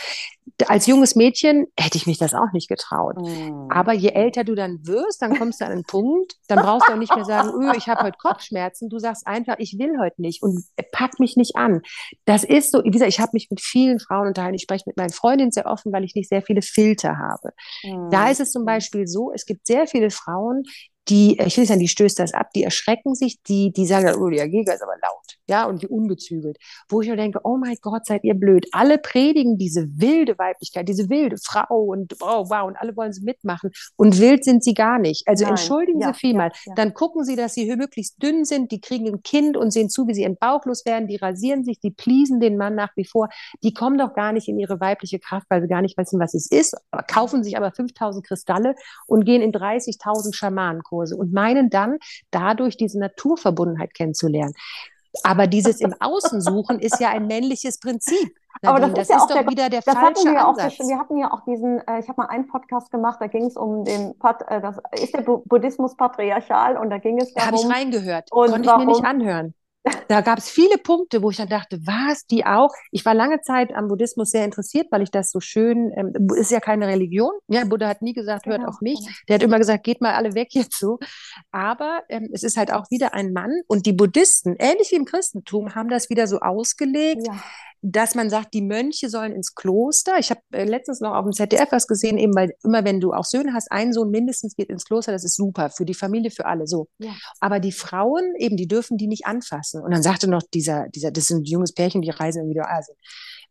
Als junges Mädchen hätte ich mich das auch nicht getraut. Mhm. Aber je älter du dann wirst, dann kommst du an einen Punkt, dann brauchst du auch nicht mehr sagen, öh, ich habe heute Kopfschmerzen. Du sagst einfach, ich will heute nicht und pack mich nicht an. Das ist so, wie gesagt, ich habe mich mit vielen Frauen unterhalten. Ich spreche mit meinen Freundinnen sehr offen, weil ich nicht sehr viele Filter habe. Mhm. Da ist es zum Beispiel so, es gibt sehr viele Frauen, die, ich will nicht sagen, die stößt das ab, die erschrecken sich, die, die sagen, oh, der Jäger ist aber laut, ja, und die ungezügelt. Wo ich nur denke, oh mein Gott, seid ihr blöd. Alle predigen diese wilde Weiblichkeit, diese wilde Frau und oh, wow, und alle wollen sie mitmachen. Und wild sind sie gar nicht. Also Nein. entschuldigen ja, Sie vielmal. Ja, ja. Dann gucken Sie, dass Sie möglichst dünn sind, die kriegen ein Kind und sehen zu, wie sie entbauchlos werden, die rasieren sich, die pleasen den Mann nach wie vor. Die kommen doch gar nicht in ihre weibliche Kraft, weil sie gar nicht wissen, was es ist, kaufen sich aber 5000 Kristalle und gehen in 30.000 Schamanen Kurse und meinen dann dadurch diese Naturverbundenheit kennenzulernen. Aber dieses im Außen suchen ist ja ein männliches Prinzip. Aber das, das ist, ja ist doch der, wieder der das falsche wir Ansatz. Auch, wir hatten ja auch diesen, äh, ich habe mal einen Podcast gemacht, da ging es um den, Pat, äh, das ist der Buddhismus patriarchal und da ging es darum. Da habe ich reingehört, konnte ich mir nicht anhören. Da gab es viele Punkte, wo ich dann dachte, was, die auch? Ich war lange Zeit am Buddhismus sehr interessiert, weil ich das so schön, ähm, ist ja keine Religion. Ja, Buddha hat nie gesagt, hört genau, auf mich. Genau. Der hat immer gesagt, geht mal alle weg jetzt so. Aber ähm, es ist halt auch wieder ein Mann und die Buddhisten, ähnlich wie im Christentum, haben das wieder so ausgelegt. Ja dass man sagt, die Mönche sollen ins Kloster. Ich habe äh, letztens noch auf dem ZDF was gesehen, eben weil immer wenn du auch Söhne hast, ein Sohn mindestens geht ins Kloster, das ist super für die Familie, für alle so. Ja. Aber die Frauen eben, die dürfen die nicht anfassen. Und dann sagte noch dieser, dieser, das sind junges Pärchen, die reisen irgendwie durch Asien.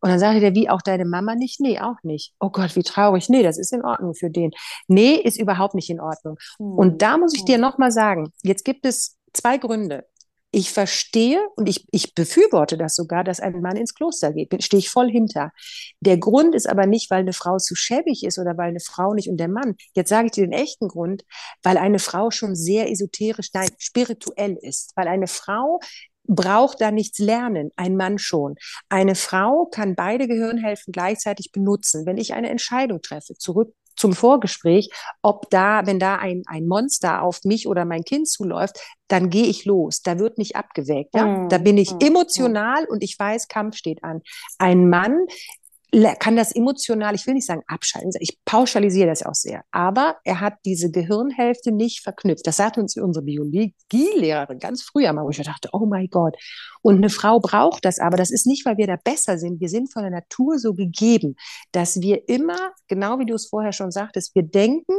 Und dann sagte der, wie auch deine Mama nicht? Nee, auch nicht. Oh Gott, wie traurig. Nee, das ist in Ordnung für den. Nee, ist überhaupt nicht in Ordnung. Hm. Und da muss ich dir nochmal sagen, jetzt gibt es zwei Gründe ich verstehe und ich, ich befürworte das sogar, dass ein Mann ins Kloster geht. Stehe ich voll hinter. Der Grund ist aber nicht, weil eine Frau zu schäbig ist oder weil eine Frau nicht und der Mann. Jetzt sage ich dir den echten Grund, weil eine Frau schon sehr esoterisch, nein, spirituell ist. Weil eine Frau braucht da nichts lernen, ein Mann schon. Eine Frau kann beide Gehirnhälften gleichzeitig benutzen. Wenn ich eine Entscheidung treffe, zurück zum Vorgespräch, ob da, wenn da ein, ein Monster auf mich oder mein Kind zuläuft, dann gehe ich los. Da wird nicht abgewägt. Ja? Mm, da bin ich mm, emotional mm. und ich weiß, Kampf steht an. Ein Mann kann das emotional, ich will nicht sagen abschalten, ich pauschalisiere das auch sehr, aber er hat diese Gehirnhälfte nicht verknüpft. Das sagt uns unsere Biologielehrerin ganz früher mal, wo ich dachte, oh mein Gott. Und eine Frau braucht das, aber das ist nicht, weil wir da besser sind. Wir sind von der Natur so gegeben, dass wir immer, genau wie du es vorher schon sagtest, wir denken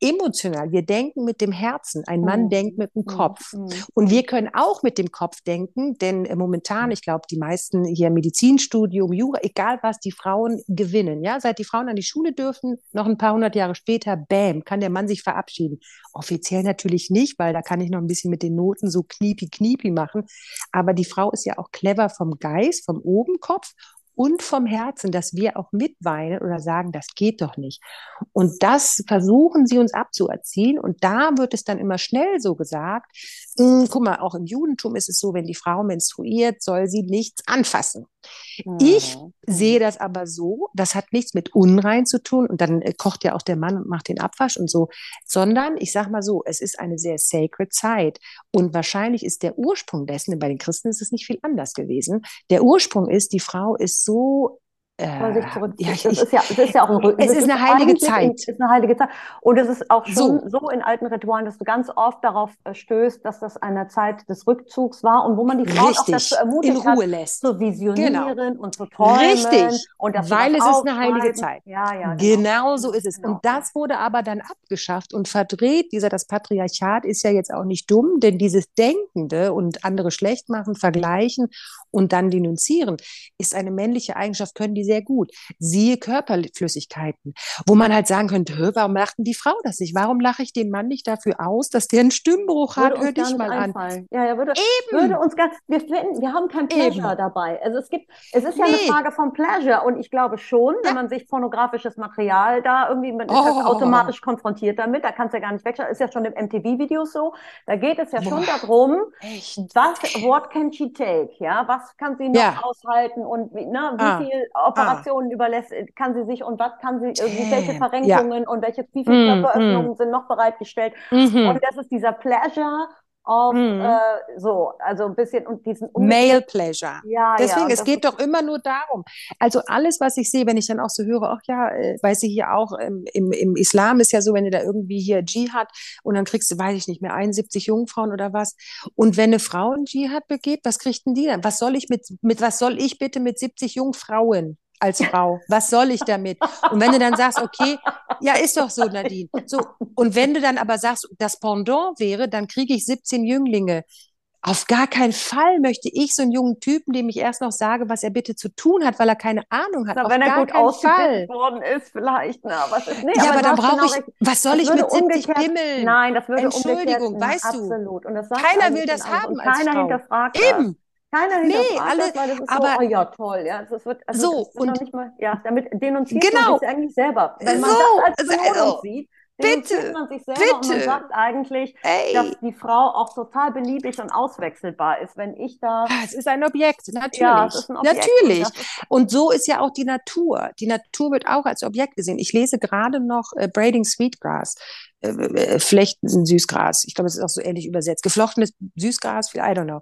emotional, wir denken mit dem Herzen. Ein Mann mhm. denkt mit dem Kopf. Mhm. Und wir können auch mit dem Kopf denken, denn momentan, ich glaube, die meisten hier Medizinstudium, Jura, egal was, die Frau Frauen gewinnen. Ja, seit die Frauen an die Schule dürfen, noch ein paar hundert Jahre später, bam, kann der Mann sich verabschieden. Offiziell natürlich nicht, weil da kann ich noch ein bisschen mit den Noten so kniepi kniepi machen. Aber die Frau ist ja auch clever vom Geist, vom Obenkopf und vom Herzen, dass wir auch mitweinen oder sagen, das geht doch nicht. Und das versuchen sie uns abzuerziehen. Und da wird es dann immer schnell so gesagt, mh, hm, guck mal, auch im Judentum ist es so, wenn die Frau menstruiert, soll sie nichts anfassen. Ich mhm. sehe das aber so, das hat nichts mit unrein zu tun und dann äh, kocht ja auch der Mann und macht den Abwasch und so, sondern ich sage mal so, es ist eine sehr sacred Zeit und wahrscheinlich ist der Ursprung dessen, bei den Christen ist es nicht viel anders gewesen, der Ursprung ist, die Frau ist so äh, sich zurückzieht. Ja, ich, das, ist ja, das ist ja auch ein Rücken. Es ist eine heilige Zeit. ist eine heilige Zeit. Und es ist auch schon so. so. in alten Ritualen, dass du ganz oft darauf äh, stößt, dass das eine Zeit des Rückzugs war und wo man die Frau auch dazu ermutigt in Ruhe hat, lässt. zu visionieren genau. und zu träumen. Richtig, und weil es ist eine heilige Zeit. Ja, ja, genau. genau so ist es. Genau. Und das wurde aber dann abgeschafft und verdreht. Dieser, das Patriarchat ist ja jetzt auch nicht dumm, denn dieses Denkende und andere schlecht machen, vergleichen und dann denunzieren, ist eine männliche Eigenschaft, können die sehr gut. Siehe Körperflüssigkeiten, wo man halt sagen könnte, warum lacht denn die Frau das nicht? Warum lache ich den Mann nicht dafür aus, dass der einen Stimmbruch hat? Hör dich mal einfallen. an. Ja, ja, würde, Eben. würde uns ganz, wir, finden, wir haben kein Pleasure Eben. dabei. Also es gibt, es ist ja nee. eine Frage von Pleasure und ich glaube schon, ja. wenn man sich pornografisches Material da irgendwie, man ist oh. automatisch konfrontiert damit, da kannst du ja gar nicht wegschauen, ist ja schon im MTV-Video so, da geht es ja Boah. schon darum, Echt? was, what can she take, ja, was kann sie noch ja. aushalten und ne, wie ah. viel Operationen ah. überlässt, kann sie sich und was kann sie, äh, welche Verrenkungen ja. und welche, wie viele mm, Körperöffnungen mm. sind noch bereitgestellt. Mm Und das ist dieser Pleasure auf mm. äh, so, also ein bisschen und diesen Male Pleasure. Ja, Deswegen, ja, es geht doch immer nur darum. Also alles, was ich sehe, wenn ich dann auch so höre, ach ja, äh, weiß ich hier auch, ähm, im, im Islam ist ja so, wenn du da irgendwie hier Dschihad und dann kriegst du, weiß ich nicht mehr, 71 Jungfrauen oder was. Und wenn eine Frau einen Dschihad begeht, was kriegt denn die dann? Was soll ich mit, mit was soll ich bitte mit 70 Jungfrauen? Als Frau. Was soll ich damit? Und wenn du dann sagst, okay, ja, ist doch so, Nadine. So, und wenn du dann aber sagst, das Pendant wäre, dann kriege ich 17 Jünglinge. Auf gar keinen Fall möchte ich so einen jungen Typen, dem ich erst noch sage, was er bitte zu tun hat, weil er keine Ahnung hat. Na, Auf wenn er gut ausgebildet worden ist, vielleicht. Na, was ist, nee, ja, aber, aber dann brauche genau ich, was soll ich mit 70 Pimmeln? Nein, das würde Entschuldigung, weißt absolut. du. Und das keiner will das haben als keiner Frau. hinterfragt Eben. Keiner nee, alle, das, weil das ist aber, so, oh ja, toll, ja, das wird, also so, das und, nicht mal, ja, damit denunziert genau, man sich eigentlich selber. Wenn man so, das als Belohnung also, sieht, bitte, man sich selber bitte. und man sagt eigentlich, Ey. dass die Frau auch total beliebig und auswechselbar ist, wenn ich da... Es ist ein Objekt, natürlich. Ja, es ist ein Objekt. Natürlich. Und, und, so ist ja auch die Natur. Die Natur wird auch als Objekt gesehen. Ich lese gerade noch äh, Braiding Sweetgrass äh, flechten Süßgras. Ich glaube, es ist auch so ähnlich übersetzt. Geflochtenes Süßgras, I don't know.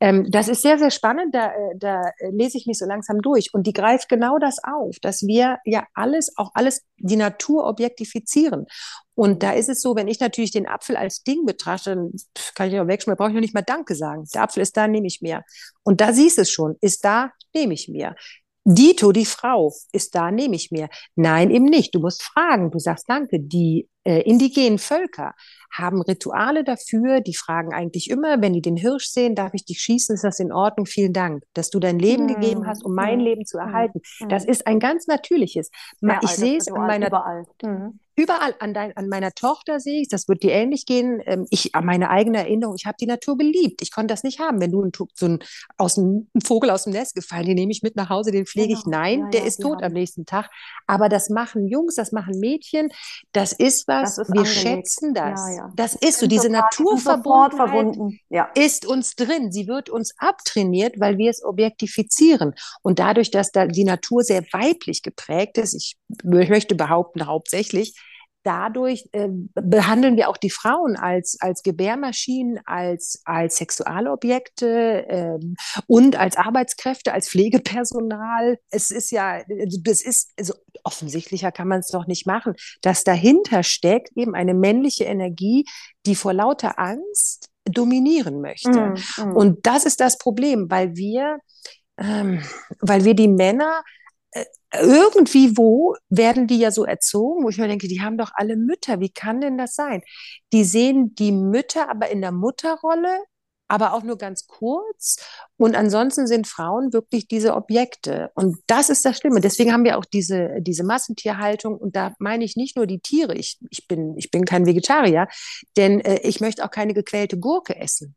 Ähm, das ist sehr, sehr spannend. Da, äh, da lese ich mich so langsam durch. Und die greift genau das auf, dass wir ja alles, auch alles, die Natur objektifizieren. Und da ist es so, wenn ich natürlich den Apfel als Ding betrachte, dann kann ich auch wegschmeißen, brauche ich noch nicht mal Danke sagen. Der Apfel ist da, nehme ich mir. Und da siehst du es schon, ist da, nehme ich mir. Dito, die Frau, ist da, nehme ich mir. Nein, eben nicht. Du musst fragen. Du sagst Danke. Die äh, indigenen Völker haben Rituale dafür. Die fragen eigentlich immer, wenn die den Hirsch sehen, darf ich dich schießen? Ist das in Ordnung? Vielen Dank, dass du dein Leben mhm. gegeben hast, um mein mhm. Leben zu erhalten. Mhm. Das ist ein ganz natürliches. Ja, ich sehe es an meiner. Überall. Mhm. Überall an, dein, an meiner Tochter sehe ich, das wird dir ähnlich gehen. Ähm, ich, an meine eigene Erinnerung, ich habe die Natur geliebt. Ich konnte das nicht haben. Wenn du ein, so ein, aus ein, ein Vogel aus dem Nest gefallen, den nehme ich mit nach Hause, den pflege genau. ich. Nein, ja, der ja, ist tot haben. am nächsten Tag. Aber das machen Jungs, das machen Mädchen. Das ist das ist wir angelegt. schätzen das. Ja, das ist so, diese Naturverbundenheit ja. ist uns drin. Sie wird uns abtrainiert, weil wir es objektifizieren. Und dadurch, dass da die Natur sehr weiblich geprägt ist, ich möchte behaupten, hauptsächlich, dadurch äh, behandeln wir auch die Frauen als, als Gebärmaschinen, als, als Sexualobjekte ähm, und als Arbeitskräfte, als Pflegepersonal. Es ist ja, das ist, also offensichtlicher kann man es doch nicht machen, dass dahinter steckt eben eine männliche Energie, die vor lauter Angst dominieren möchte. Mm, mm. Und das ist das Problem, weil wir, ähm, weil wir die Männer irgendwie wo werden die ja so erzogen, wo ich mir denke, die haben doch alle Mütter. Wie kann denn das sein? Die sehen die Mütter aber in der Mutterrolle, aber auch nur ganz kurz. Und ansonsten sind Frauen wirklich diese Objekte. Und das ist das Schlimme. Deswegen haben wir auch diese, diese Massentierhaltung. Und da meine ich nicht nur die Tiere. Ich, ich, bin, ich bin kein Vegetarier, denn äh, ich möchte auch keine gequälte Gurke essen.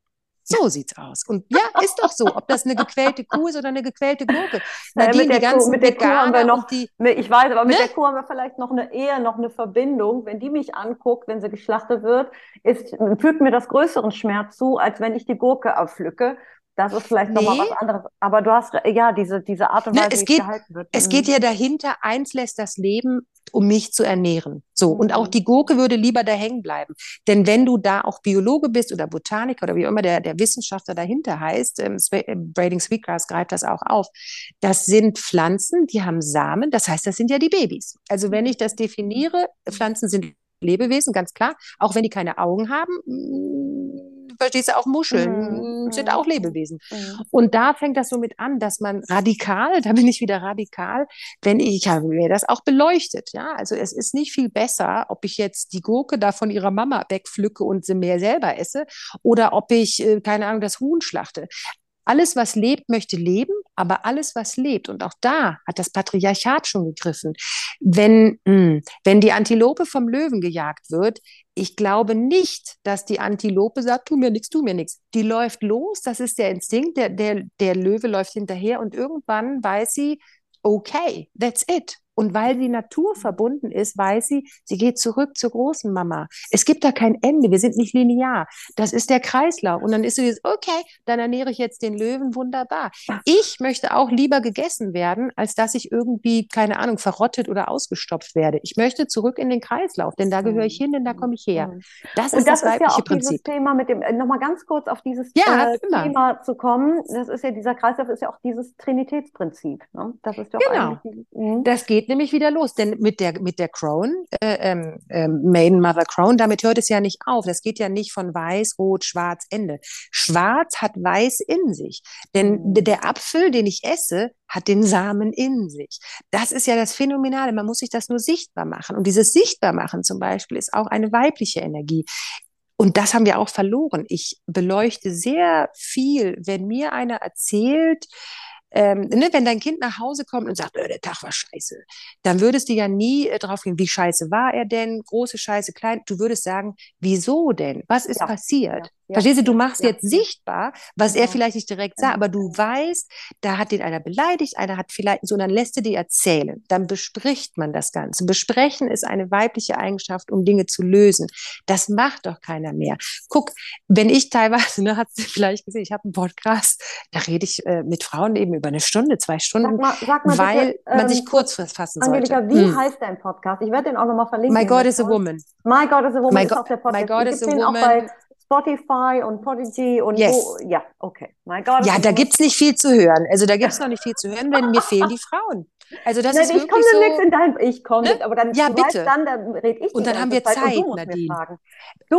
So sieht's aus. Und ja, ist doch so, ob das eine gequälte Kuh ist oder eine gequälte Gurke. Nadine, mit der, Kuh, mit der Kuh haben wir noch, die, ich weiß, aber mit ne? der Kuh haben wir vielleicht noch eine eher noch eine Verbindung. Wenn die mich anguckt, wenn sie geschlachtet wird, ist, fügt mir das größeren Schmerz zu, als wenn ich die Gurke abpflücke. Das ist vielleicht nee. nochmal was anderes. Aber du hast, ja, diese, diese Art und ne, Weise, ne, es wie geht, es gehalten wird. Es geht mhm. ja dahinter, eins lässt das Leben, um mich zu ernähren. So. Mhm. Und auch mhm. die Gurke würde lieber da hängen bleiben. Denn wenn du da auch Biologe bist oder Botaniker oder wie auch immer der, der Wissenschaftler dahinter heißt, ähm, äh, Braiding Sweetgrass greift das auch auf. Das sind Pflanzen, die haben Samen. Das heißt, das sind ja die Babys. Also wenn ich das definiere, Pflanzen sind Lebewesen, ganz klar. Auch wenn die keine Augen haben, mm, verstehst du, auch Muscheln mhm. sind auch Lebewesen. Mhm. Und da fängt das so mit an, dass man radikal, da bin ich wieder radikal, wenn ich, ich habe mir das auch beleuchtet, ja. Also es ist nicht viel besser, ob ich jetzt die Gurke da von ihrer Mama wegpflücke und sie mehr selber esse oder ob ich, äh, keine Ahnung, das Huhn schlachte. Alles, was lebt, möchte leben, aber alles, was lebt, und auch da hat das Patriarchat schon gegriffen, wenn, hm, wenn die Antilope vom Löwen gejagt wird, ich glaube nicht, dass die Antilope sagt, tu mir nichts, tu mir nichts. Die läuft los, das ist der Instinkt, der, der, der Löwe läuft hinterher und irgendwann weiß sie, okay, that's it. Und weil sie naturverbunden ist, weiß sie, sie geht zurück zur großen Mama. Es gibt da kein Ende. Wir sind nicht linear. Das ist der Kreislauf. Und dann ist sie, okay, dann ernähre ich jetzt den Löwen wunderbar. Ich möchte auch lieber gegessen werden, als dass ich irgendwie, keine Ahnung, verrottet oder ausgestopft werde. Ich möchte zurück in den Kreislauf, denn da gehöre ich hin, denn da komme ich her. Das ist das, das ist ja auch Prinzip. dieses Thema mit dem, äh, nochmal ganz kurz auf dieses ja, äh, Thema zu kommen. Das ist ja, dieser Kreislauf ist ja auch dieses Trinitätsprinzip. Ne? Das ist ja auch genau. Mhm. Das geht geht nämlich wieder los, denn mit der, mit der Crown, äh, ähm, Maiden Mother Crown, damit hört es ja nicht auf. Das geht ja nicht von weiß, rot, schwarz, Ende. Schwarz hat weiß in sich, denn mhm. der Apfel, den ich esse, hat den Samen in sich. Das ist ja das Phänomenale. Man muss sich das nur sichtbar machen. Und dieses Sichtbarmachen zum Beispiel ist auch eine weibliche Energie. Und das haben wir auch verloren. Ich beleuchte sehr viel, wenn mir einer erzählt, ähm, ne, wenn dein Kind nach Hause kommt und sagt, äh, der Tag war scheiße, dann würdest du ja nie äh, drauf gehen, wie scheiße war er denn, große Scheiße, klein. Du würdest sagen, wieso denn? Was ist ja. passiert? Ja. Ja, Verstehst du, du machst ja. jetzt sichtbar, was genau. er vielleicht nicht direkt sagt, aber du weißt, da hat den einer beleidigt, einer hat vielleicht so, und dann lässt du dir erzählen. Dann bespricht man das Ganze. Besprechen ist eine weibliche Eigenschaft, um Dinge zu lösen. Das macht doch keiner mehr. Guck, wenn ich teilweise, ne, hat sie vielleicht gesehen, ich habe einen Podcast, da rede ich äh, mit Frauen eben über eine Stunde, zwei Stunden, sag mal, sag mal weil bitte, ähm, man sich kurz fassen Angelika, sollte. wie hm. heißt dein Podcast? Ich werde den auch nochmal verlinken. My God is a Woman. My God is a Woman My ist auch der Podcast. My God is a Woman. Spotify und Podigy und yes. wo, ja, okay. Mein Gott. Ja, da gibt es nicht viel zu hören. Also da gibt es noch nicht viel zu hören, denn mir fehlen die Frauen. Also das Nein, ist ich komme so, nichts in dein, ich komme ne? aber dann, ja, bitte. Weißt, dann, dann rede ich Und dann haben wir Zeit, Nadine.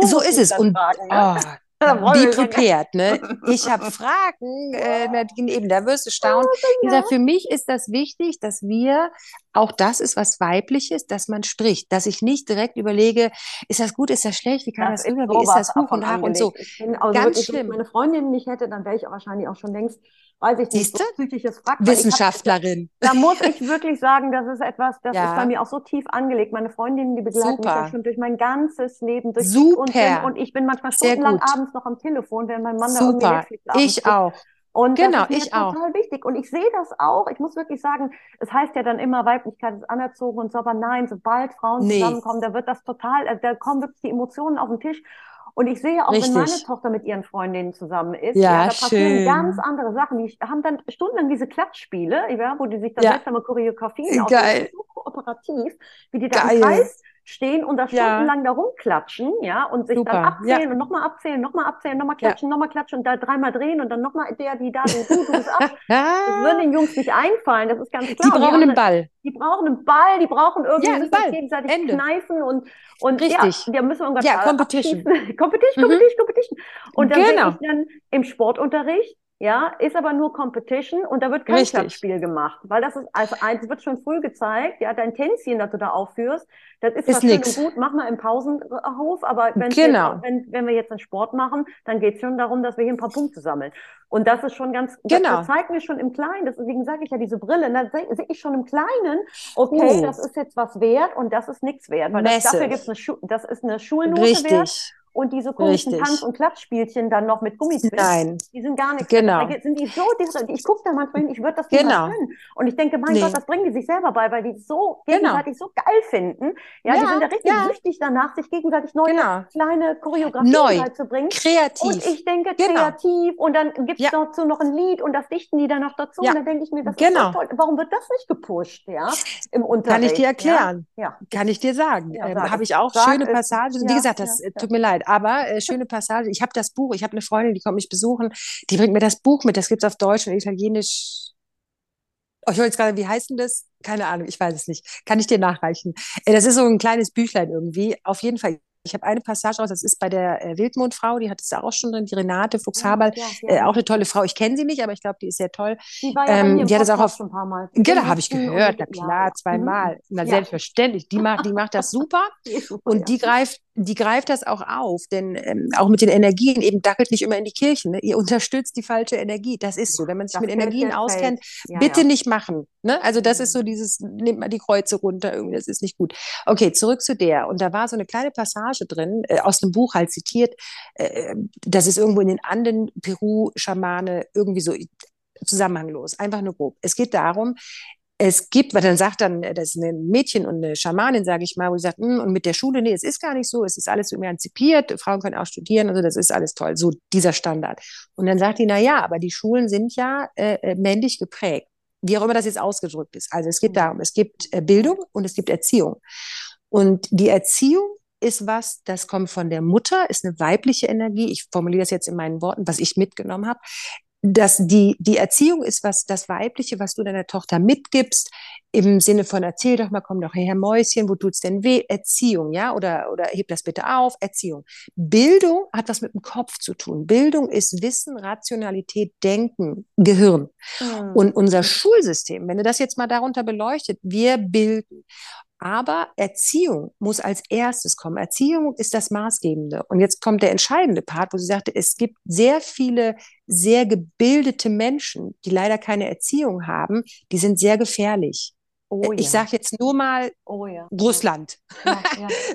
So ist es. Und fragen, ne? oh, Be prepared, ne? Ich habe Fragen, äh, eben, da wirst du staunen. Wie gesagt, für mich ist das wichtig, dass wir, auch das ist was Weibliches, dass man spricht, dass ich nicht direkt überlege, ist das gut, ist das schlecht, wie kann das, das immer, wie ist das gut und und so. Also Ganz schlimm. Wenn ich meine Freundin nicht hätte, dann wäre ich auch wahrscheinlich auch schon längst weiß ich nicht, so psychisches Fraktur. Wissenschaftlerin. Hab, da muss ich wirklich sagen, das ist etwas, das ja. ist bei mir auch so tief angelegt. Meine Freundinnen, die begleiten Super. mich ja schon durch mein ganzes Leben, durch Super. und Sinn. Und ich bin manchmal stundenlang abends noch am Telefon, wenn mein Mann Super. da Netflix Ich auch. Und genau, das ist ich total auch. wichtig. Und ich sehe das auch. Ich muss wirklich sagen, es heißt ja dann immer, Weiblichkeit ist anerzogen und so, aber nein, sobald Frauen nee. zusammenkommen, da wird das total, also da kommen wirklich die Emotionen auf den Tisch. Und ich sehe auch, Richtig. wenn meine Tochter mit ihren Freundinnen zusammen ist, ja, ja da passieren schön. ganz andere Sachen. Die haben dann stundenlang diese Klatschspiele, ja, wo die sich dann ja. selbst einmal Choreografien Geil. so kooperativ, wie die da Geil. im Kreis stehen und da stundenlang ja. da rumklatschen, ja, und sich Super. dann abzählen ja. und nochmal abzählen, nochmal abzählen, nochmal klatschen, ja. nochmal klatschen und da dreimal drehen und dann nochmal der, die da, du, du, bist ab. das würde den Jungs nicht einfallen, das ist ganz klar. Die brauchen einen Ball. Die brauchen einen Ball, die brauchen irgendwie, ja, müssen gegenseitig Ende. kneifen und, und Richtig. ja, da müssen wir irgendwas Ja, Competition. Competition, Competition, mhm. Competition. Und dann genau. ich dann im Sportunterricht ja, ist aber nur Competition und da wird kein Klatschspiel gemacht, weil das ist, also eins wird schon früh gezeigt, ja, dein Tänzchen, das du da aufführst, das ist, ist und gut, mach mal im Pausenhof, aber wenn, genau. jetzt, wenn, wenn wir jetzt einen Sport machen, dann geht es schon darum, dass wir hier ein paar Punkte sammeln. Und das ist schon ganz, genau. das, das zeigt mir schon im Kleinen, deswegen sage ich ja diese Brille, da sehe ich schon im Kleinen, okay, uh. das ist jetzt was wert und das ist nichts wert, weil das, dafür gibt's eine Schu das ist eine Schulnote Richtig. wert und diese komischen Richtig. Tanz- und Klatschspielchen dann noch mit Gummitwist. Nein. Die sind gar nichts. Genau. Da sind die so, ich gucke da manchmal hin, ich würde das nicht genau. können. Und ich denke, mein nee. Gott, das bringen die sich selber bei, weil die so genau. gegenseitig genau. so geil finden. Ja, ja die sind ja richtig ja. süchtig danach, sich gegenseitig neue genau. kleine Choreografien Neu. Halt zu bringen. Kreativ. Und ich denke, genau. kreativ. Und dann gibt es ja. dazu noch ein Lied und das dichten die dann noch dazu. Ja. Und dann denke ich mir, das genau. ist so toll. Warum wird das nicht gepusht, ja? Im Unterricht. Kann ich dir erklären. Ja. Kann ich dir sagen. Ähm, habe ich auch sag schöne Passagen. Wie gesagt, das tut mir leid, aber äh, schöne Passage. Ich habe das Buch, ich habe eine Freundin, die kommt mich besuchen, die bringt mir das Buch mit. Das gibt es auf Deutsch und Italienisch. Oh, ich wollte jetzt gerade, wie heißt denn das? Keine Ahnung, ich weiß es nicht. Kann ich dir nachreichen. Äh, das ist so ein kleines Büchlein irgendwie. Auf jeden Fall, ich habe eine Passage aus, das ist bei der äh, Wildmondfrau, die hat es da auch schon drin, die Renate Fuchs-Haberl, ja, ja, ja. äh, auch eine tolle Frau. Ich kenne sie nicht, aber ich glaube, die ist sehr toll. Die war ja ähm, die hat es auch auf, ein paar Mal. Genau, habe ich gehört, na klar, zweimal. Mhm. Na, selbstverständlich. Die macht, die macht das super. und die greift die greift das auch auf, denn ähm, auch mit den Energien, eben dackelt nicht immer in die Kirchen. Ne? Ihr unterstützt die falsche Energie. Das ist so. Wenn man sich das mit Energien auskennt, ja, bitte ja. nicht machen. Ne? Also das ist so dieses, nehmt mal die Kreuze runter, irgendwie, das ist nicht gut. Okay, zurück zu der. Und da war so eine kleine Passage drin, äh, aus dem Buch halt zitiert, äh, das ist irgendwo in den Anden, Peru, Schamane, irgendwie so zusammenhanglos, einfach nur grob. Es geht darum, es gibt, weil dann sagt dann, das ist ein Mädchen und eine Schamanin, sage ich mal, wo sie sagt, hm, und mit der Schule, nee, es ist gar nicht so, es ist alles so emanzipiert, Frauen können auch studieren, also das ist alles toll, so dieser Standard. Und dann sagt die, na ja, aber die Schulen sind ja äh, äh, männlich geprägt, wie auch immer das jetzt ausgedrückt ist. Also es geht mhm. darum, es gibt äh, Bildung und es gibt Erziehung. Und die Erziehung ist was, das kommt von der Mutter, ist eine weibliche Energie. Ich formuliere das jetzt in meinen Worten, was ich mitgenommen habe dass die, die Erziehung ist was, das Weibliche, was du deiner Tochter mitgibst, im Sinne von erzähl doch mal, komm doch her, Mäuschen, wo tut's denn weh? Erziehung, ja? Oder, oder heb das bitte auf, Erziehung. Bildung hat was mit dem Kopf zu tun. Bildung ist Wissen, Rationalität, Denken, Gehirn. Mhm. Und unser Schulsystem, wenn du das jetzt mal darunter beleuchtet, wir bilden. Aber Erziehung muss als erstes kommen. Erziehung ist das Maßgebende. Und jetzt kommt der entscheidende Part, wo sie sagte, es gibt sehr viele sehr gebildete Menschen, die leider keine Erziehung haben, die sind sehr gefährlich. Oh, ich ja. sage jetzt nur mal oh, ja. Russland. Ja,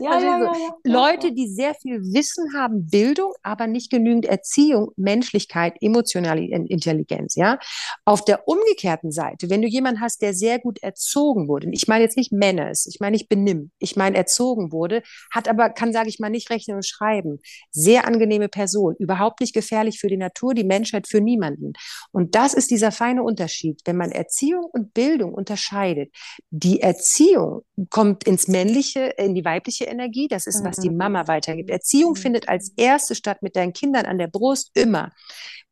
also Leute, die sehr viel Wissen haben, Bildung, aber nicht genügend Erziehung, Menschlichkeit, emotionale Intelligenz. Ja, auf der umgekehrten Seite, wenn du jemanden hast, der sehr gut erzogen wurde, ich meine jetzt nicht Manners, ich meine nicht benimm, ich meine erzogen wurde, hat aber kann sage ich mal nicht rechnen und schreiben, sehr angenehme Person, überhaupt nicht gefährlich für die Natur, die Menschheit für niemanden. Und das ist dieser feine Unterschied, wenn man Erziehung und Bildung unterscheidet die Erziehung kommt ins männliche, in die weibliche Energie. Das ist, was die mhm. Mama weitergibt. Erziehung mhm. findet als erste statt mit deinen Kindern an der Brust immer.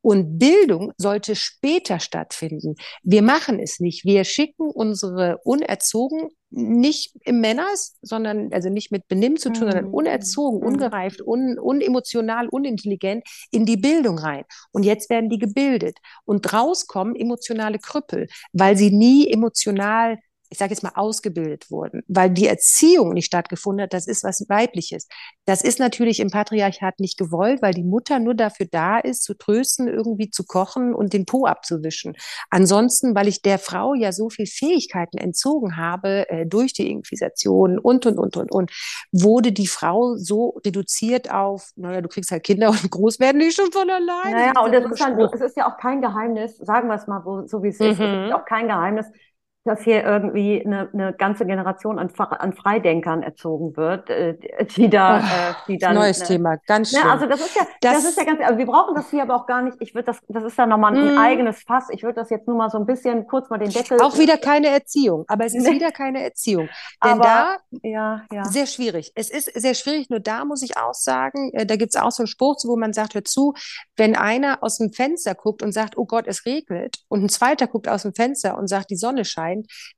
Und Bildung sollte später stattfinden. Wir machen es nicht. Wir schicken unsere unerzogen, nicht im Männers, sondern also nicht mit Benimm zu tun, mhm. sondern unerzogen, mhm. ungereift, un, unemotional, unintelligent in die Bildung rein. Und jetzt werden die gebildet. Und rauskommen emotionale Krüppel, weil sie nie emotional ich sage jetzt mal, ausgebildet wurden, weil die Erziehung nicht stattgefunden hat, das ist was Weibliches. Das ist natürlich im Patriarchat nicht gewollt, weil die Mutter nur dafür da ist, zu trösten, irgendwie zu kochen und den Po abzuwischen. Ansonsten, weil ich der Frau ja so viel Fähigkeiten entzogen habe äh, durch die Inquisition und, und, und, und, und, wurde die Frau so reduziert auf, naja, du kriegst halt Kinder und groß werden die schon von alleine. Naja, und das ist, dann, das ist ja auch kein Geheimnis, sagen wir es mal so, wie es ist, mhm. es ist auch kein Geheimnis, dass hier irgendwie eine, eine ganze Generation an, an Freidenkern erzogen wird, äh, die da, oh, die dann. Neues ne, Thema, ganz schön. Ne, also das ist ja, das, das, ist ja ganz, also wir brauchen das hier aber auch gar nicht. Ich würde das, das ist ja nochmal ein, mm. eigenes Fass. Ich würde das jetzt nur mal so ein bisschen kurz mal den Deckel. Auch wieder keine Erziehung, aber es ist wieder keine Erziehung. Denn aber, da, ja, ja. sehr schwierig. Es ist sehr schwierig, nur da muss ich auch sagen, da gibt es auch so einen Spruch, wo man sagt, hör zu, wenn einer aus dem Fenster guckt und sagt, oh Gott, es regnet, und ein zweiter guckt aus dem Fenster und sagt, die Sonne scheint,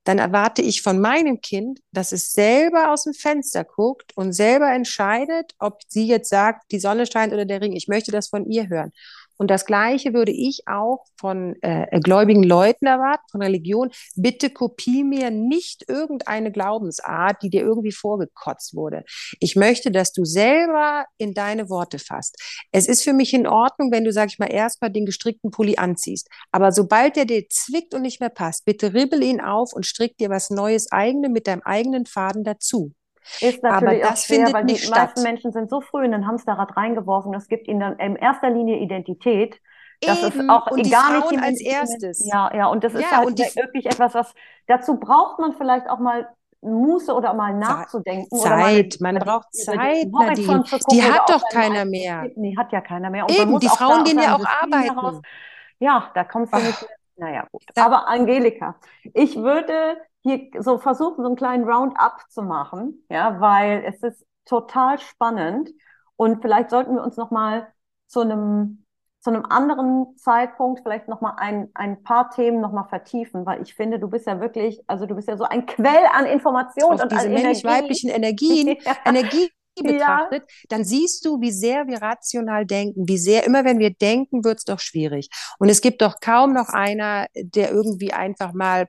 dann erwarte ich von meinem Kind, dass es selber aus dem Fenster guckt und selber entscheidet, ob sie jetzt sagt, die Sonne scheint oder der Ring. Ich möchte das von ihr hören. Und das Gleiche würde ich auch von äh, gläubigen Leuten erwarten, von Religion. Bitte kopie mir nicht irgendeine Glaubensart, die dir irgendwie vorgekotzt wurde. Ich möchte, dass du selber in deine Worte fasst. Es ist für mich in Ordnung, wenn du, sag ich mal, erstmal den gestrickten Pulli anziehst. Aber sobald der dir zwickt und nicht mehr passt, bitte ribbel ihn auf und strick dir was Neues eigene mit deinem eigenen Faden dazu. Ist natürlich Aber das schwer, findet weil nicht die statt. meisten Menschen sind so früh in ein Hamsterrad reingeworfen, das gibt ihnen dann in erster Linie Identität. Das Eben. ist auch und gar nicht die als erstes. Ja, ja, und das ist ja, halt wirklich etwas, was dazu braucht man vielleicht auch mal Muße oder mal nachzudenken. Zeit, man braucht Zeit, Nadine. Die hat doch keiner mehr. Nee, hat ja keiner mehr. Und Eben, die Frauen gehen ja auch arbeiten. Heraus. Ja, da kommst du nicht. Naja, gut. Aber Angelika, ich würde hier so versuchen, so einen kleinen Roundup zu machen, ja, weil es ist total spannend. Und vielleicht sollten wir uns noch mal zu einem zu einem anderen Zeitpunkt vielleicht noch mal ein, ein paar Themen noch mal vertiefen, weil ich finde, du bist ja wirklich, also du bist ja so ein Quell an Informationen und diese männlich-weiblichen Energien, ja. Energie betrachtet, ja. dann siehst du, wie sehr wir rational denken, wie sehr, immer wenn wir denken, wird es doch schwierig. Und es gibt doch kaum noch einer, der irgendwie einfach mal,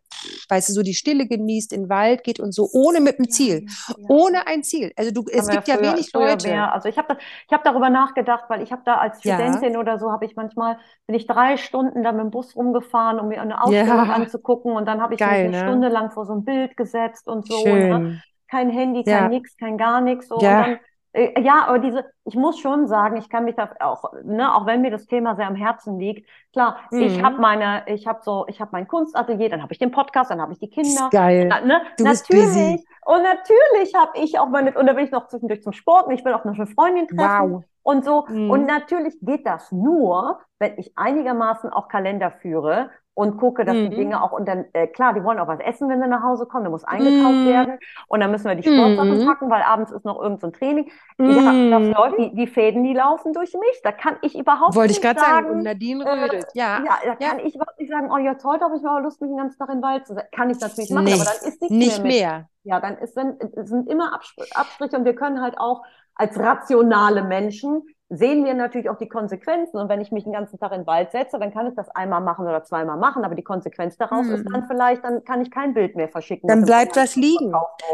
weißt du, so die Stille genießt, in den Wald geht und so, ohne mit einem Ziel, ja, ja. ohne ein Ziel. Also du, es gibt ja, früher, wenig Leute. Mehr. Also ich habe hab darüber nachgedacht, weil ich habe da als Studentin oder so, habe ich manchmal, bin ich drei Stunden da mit dem Bus rumgefahren, um mir eine Ausstellung anzugucken und dann habe ich Geil, mich eine ne? Stunde lang vor so ein Bild gesetzt und so. Ne? Schön. Und, kein Handy, kein ja. nix, kein gar nichts. So. Ja. Dann, äh, ja, aber diese, ich muss schon sagen, ich kann mich da auch, ne, auch wenn mir das Thema sehr am Herzen liegt, klar, mhm. ich habe meine, ich habe so, ich habe mein Kunstatelier, dann habe ich den Podcast, dann habe ich die Kinder. Geil. Na, ne? Du natürlich. Busy. Und natürlich habe ich auch meine, und da bin ich noch zwischendurch zum Sport und ich will auch noch eine Freundin treffen. Wow. Und so. Mhm. Und natürlich geht das nur, wenn ich einigermaßen auch Kalender führe und gucke, dass mhm. die Dinge auch und dann äh, klar, die wollen auch was essen, wenn sie nach Hause kommen, da muss eingekauft mhm. werden und dann müssen wir die Sportsachen mhm. packen, weil abends ist noch irgendein so Training. Ja, das mhm. läuft, die, die Fäden, die laufen durch mich. Da kann ich überhaupt Wollte nicht ich gerade sagen, und Nadine äh, rödelt. Äh, ja. ja, da kann ich überhaupt nicht sagen, oh jetzt heute habe ich mal Lust, mich den ganzen Tag in den Wald zu sein. Kann ich natürlich machen, nicht, aber dann ist nichts nicht mehr. mehr. Ja, dann ist dann sind immer Abstriche und wir können halt auch als rationale Menschen sehen wir natürlich auch die Konsequenzen. Und wenn ich mich den ganzen Tag in den Wald setze, dann kann ich das einmal machen oder zweimal machen. Aber die Konsequenz daraus mhm. ist dann vielleicht, dann kann ich kein Bild mehr verschicken. Dann bleibt das liegen.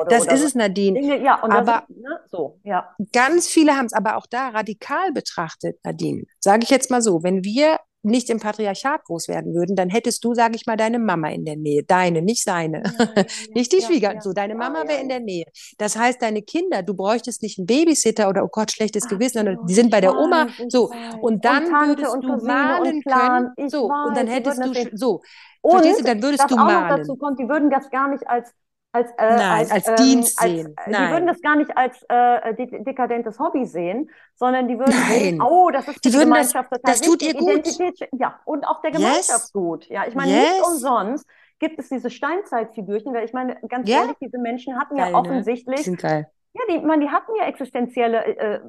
Das ist es, Nadine. Dinge, ja, und aber ist, ne, so, ja. ganz viele haben es aber auch da radikal betrachtet, Nadine. Sage ich jetzt mal so, wenn wir nicht im Patriarchat groß werden würden, dann hättest du, sage ich mal, deine Mama in der Nähe. Deine, nicht seine. Ja, ja, nicht die Schwiegertochter. so, deine Mama wäre in der Nähe. Das heißt, deine Kinder, du bräuchtest nicht einen Babysitter oder, oh Gott, schlechtes Ach, Gewissen, sondern die sind bei der Oma. So, und dann und würdest du mahnen können. So, weiß, und dann hättest du, so, und verstehst du, dann würdest du mahnen. dazu kommt, die würden das gar nicht als als, äh, Nein, als, als ähm, Dienst sehen. Als, Nein. Die würden das gar nicht als äh, dekadentes Hobby sehen, sondern die würden Nein. sehen, oh, das ist die, die Gemeinschaft das, das tut ihr gut. ja, und auch der Gemeinschaft yes. gut. Ja, ich meine, yes. nicht umsonst gibt es diese Steinzeitfigürchen, weil ich meine, ganz ja? ehrlich, diese Menschen hatten geil, ja ne? offensichtlich. Ne? Sind geil. Ja, die, man, die hatten ja existenzielle, äh, äh,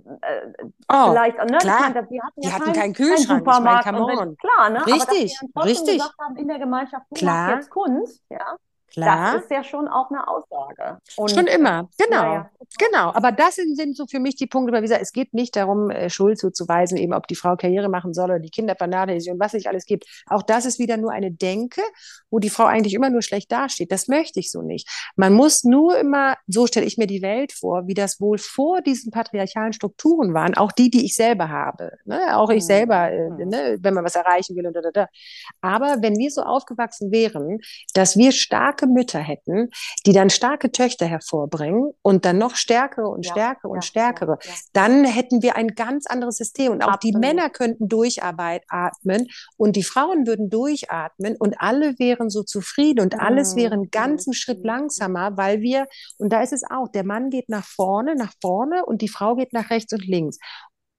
oh, vielleicht, ne? Klar. Meine, die hatten, ja die hatten keinen, keinen Kühlschrank, keinen Supermarkt. Ich mein, wenn, klar, ne? Richtig, Aber dass richtig. Gesagt haben, in der Gemeinschaft, du klar. jetzt Kunst, ja. Klar. Das ist ja schon auch eine Aussage. Und, schon immer, genau. Ja, Genau, aber das sind, sind, so für mich die Punkte, weil wie gesagt, es geht nicht darum, äh, Schuld zuzuweisen, eben ob die Frau Karriere machen soll oder die Kinder vernachlässigen und was nicht alles gibt. Auch das ist wieder nur eine Denke, wo die Frau eigentlich immer nur schlecht dasteht. Das möchte ich so nicht. Man muss nur immer, so stelle ich mir die Welt vor, wie das wohl vor diesen patriarchalen Strukturen waren, auch die, die ich selber habe. Ne? Auch ich mhm. selber, äh, mhm. ne? wenn man was erreichen will und da, da, da. Aber wenn wir so aufgewachsen wären, dass wir starke Mütter hätten, die dann starke Töchter hervorbringen und dann noch stärkere und ja, stärkere ja, und stärkere, ja, dann hätten wir ein ganz anderes System. Und auch Absolut. die Männer könnten durchatmen und die Frauen würden durchatmen und alle wären so zufrieden und alles wäre einen ganzen Schritt langsamer, weil wir, und da ist es auch, der Mann geht nach vorne, nach vorne und die Frau geht nach rechts und links.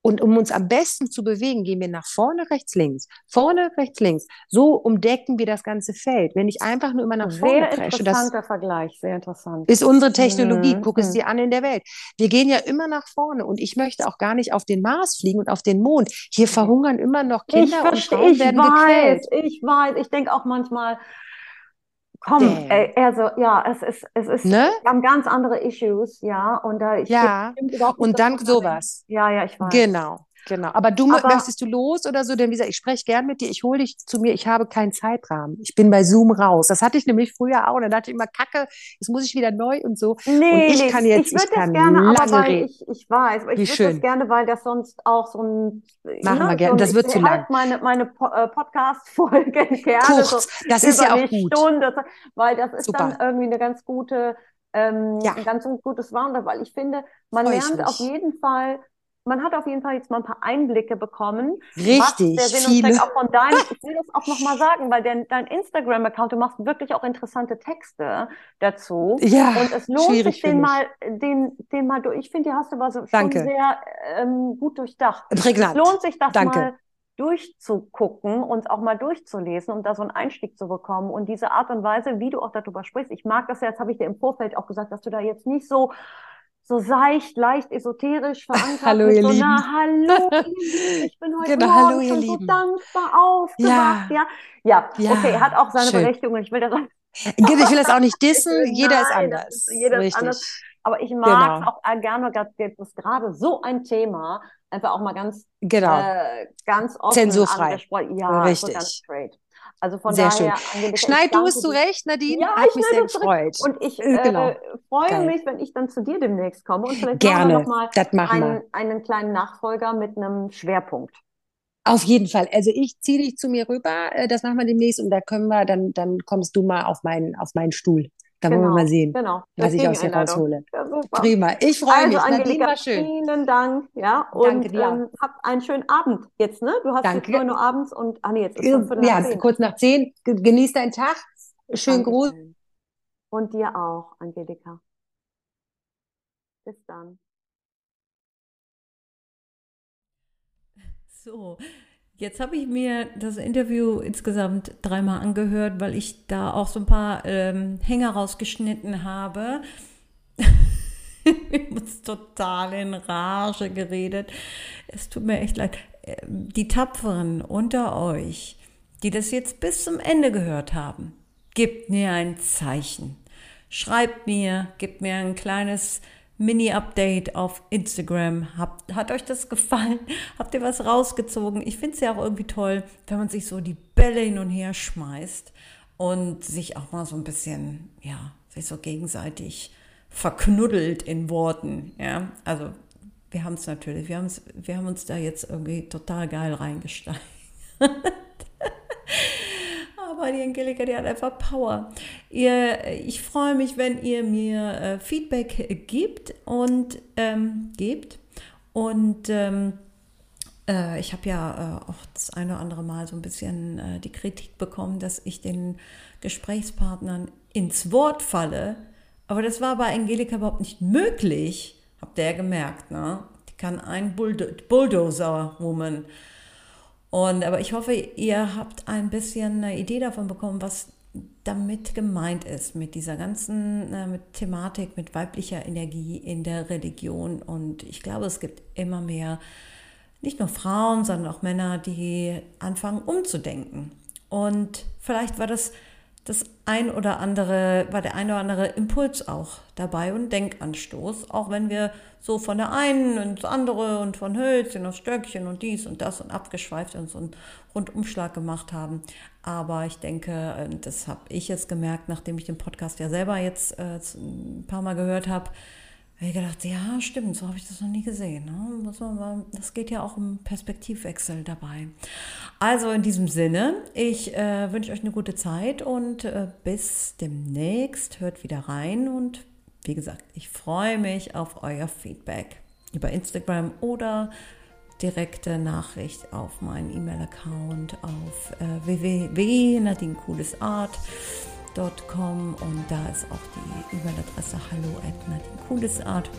Und um uns am besten zu bewegen, gehen wir nach vorne, rechts, links, vorne, rechts, links. So umdecken wir das ganze Feld. Wenn ich einfach nur immer nach vorne sehr presche, interessanter Vergleich, sehr interessant. Ist unsere Technologie. Mhm. Guck es mhm. dir an in der Welt. Wir gehen ja immer nach vorne und ich möchte auch gar nicht auf den Mars fliegen und auf den Mond. Hier verhungern immer noch Kinder ich und Frauen werden weiß, gequält. Ich weiß, ich denke auch manchmal, Komm, ey, also ja, es ist, es ist, ne? wir haben ganz andere Issues, ja, und da ich ja, und dann sowas. Ja, ja, ich weiß. Genau. Genau, aber du aber, möchtest du los oder so? Denn wie gesagt, ich spreche gern mit dir, ich hole dich zu mir, ich habe keinen Zeitrahmen. Ich bin bei Zoom raus. Das hatte ich nämlich früher auch. Dann dachte ich immer, Kacke, jetzt muss ich wieder neu und so. Nee, und ich kann jetzt, ich, ich kann gerne, aber weil ich, ich weiß, aber ich würde das gerne, weil das sonst auch so ein Machen ne, wir gerne, so das wird zu lang. Halt meine, meine äh, Podcast-Folgen gerne Kurz, so das ist ja auch gut. Stunde, weil das ist Super. dann irgendwie eine ganz gute ähm, ja. ein ganz gutes war, weil ich finde, man Freu lernt auf jeden Fall man hat auf jeden Fall jetzt mal ein paar Einblicke bekommen. Richtig, was der Sinn viele. und Zweck auch von deinem, ich will das auch nochmal sagen, weil dein, dein Instagram-Account, du machst wirklich auch interessante Texte dazu. Ja, Und es lohnt sich, den mal, den, den mal durch. Ich finde, die hast du aber so schon sehr ähm, gut durchdacht. Prägnant. Es lohnt sich, das Danke. mal durchzugucken und auch mal durchzulesen, um da so einen Einstieg zu bekommen. Und diese Art und Weise, wie du auch darüber sprichst, ich mag das ja, jetzt habe ich dir im Vorfeld auch gesagt, dass du da jetzt nicht so so seicht, leicht esoterisch verankert. hallo, ihr so, Lieben. Na, hallo, ich bin heute genau, Morgen hallo, schon Lieben. so dankbar aufgewacht. Ja. Ja. ja, okay, hat auch seine schön. Berechtigung. Ich will das auch, ich will das auch nicht dissen, jeder Nein, ist anders. Ist, jeder Richtig. ist anders. Aber ich mag Genau. auch gerne, dass gerade so ein Thema einfach auch mal ganz, Genau. äh, ganz offen Zensurfrei. angesprochen. Ja, Richtig. so ganz straight. Also von Sehr daher, schön. Angelika, Schneid du es zurecht, Nadine. Ja, Hat ich mich sehr gefreut. Und ich Äh, genau. äh, freue Geil. mich, wenn ich dann zu dir demnächst komme und vielleicht Gerne. machen wir nochmal einen, einen kleinen Nachfolger mit einem Schwerpunkt. Auf jeden Fall. Also ich ziehe dich zu mir rüber, äh, das machen wir demnächst und da können wir, dann, dann kommst du mal auf meinen, auf meinen Stuhl. Dann wollen wir mal sehen, Genau. was ich aus dir raushole. Ja. Prima. Ich freue Also, mich. Angelika, war schön. vielen Dank. Ja, und Danke dir. ähm, habt einen schönen Abend jetzt, ne? Du hast Danke. jetzt 9 Uhr abends und, ah nee, jetzt ist schon Viertel nach Ja, zehn. kurz nach zehn. Ge- Genieß deinen Tag. Schönen Gruß. Und dir auch, Angelika. Bis dann. So, jetzt habe ich mir das Interview insgesamt dreimal angehört, weil ich da auch so ein paar ähm, Hänger rausgeschnitten habe. ich muss total in Rage geredet. Es tut mir echt leid. Ähm, Die Tapferen unter euch, die das jetzt bis zum Ende gehört haben, gebt mir ein Zeichen. Schreibt mir, gebt mir ein kleines Mini-Update auf Instagram. Habt, hat euch das gefallen? Habt ihr was rausgezogen? Ich finde es ja auch irgendwie toll, wenn man sich so die Bälle hin und her schmeißt und sich auch mal so ein bisschen, ja, sich so gegenseitig verknuddelt in Worten. Ja, also wir haben es natürlich, wir, wir haben uns da jetzt irgendwie total geil reingesteigert. Aber die Angelika, die hat einfach Power. Ihr, ich freue mich, wenn ihr mir äh, Feedback gibt und ähm, gebt. Und ähm, äh, ich habe ja äh, auch das eine oder andere Mal so ein bisschen äh, die Kritik bekommen, dass ich den Gesprächspartnern ins Wort falle. Aber das war bei Angelika überhaupt nicht möglich. Habt ihr ja gemerkt, ne? Die kann ein Bulldo Bulldozer-Woman. Und, aber ich hoffe, ihr habt ein bisschen eine Idee davon bekommen, was damit gemeint ist, mit dieser ganzen äh, mit Thematik, mit weiblicher Energie in der Religion. Und ich glaube, es gibt immer mehr, nicht nur Frauen, sondern auch Männer, die anfangen umzudenken. Und vielleicht war das das ein oder andere, war der ein oder andere Impuls auch dabei und Denkanstoß, auch wenn wir so von der einen ins andere und von Hölzchen auf Stöckchen und dies und das und abgeschweift und so einen Rundumschlag gemacht haben. Aber ich denke, das habe ich jetzt gemerkt, nachdem ich den Podcast ja selber jetzt äh, ein paar Mal gehört habe, habe ich gedacht, ja, stimmt, so habe ich das noch nie gesehen. Ne? Das geht ja auch um Perspektivwechsel dabei. Also in diesem Sinne, ich äh, wünsche euch eine gute Zeit und äh, bis demnächst. Hört wieder rein und wie gesagt, ich freue mich auf euer Feedback über Instagram oder direkte Nachricht auf meinen E-Mail-Account auf äh, www.nadinkulis.com und da ist auch die E-Mail-Adresse hallo at nadinkulisart.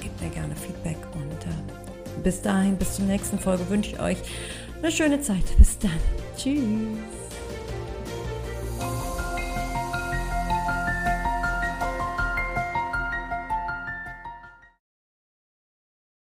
Gebt mir gerne Feedback und äh, bis dahin, bis zur nächsten Folge wünsche ich euch eine schöne Zeit. Bis dann. Tschüss.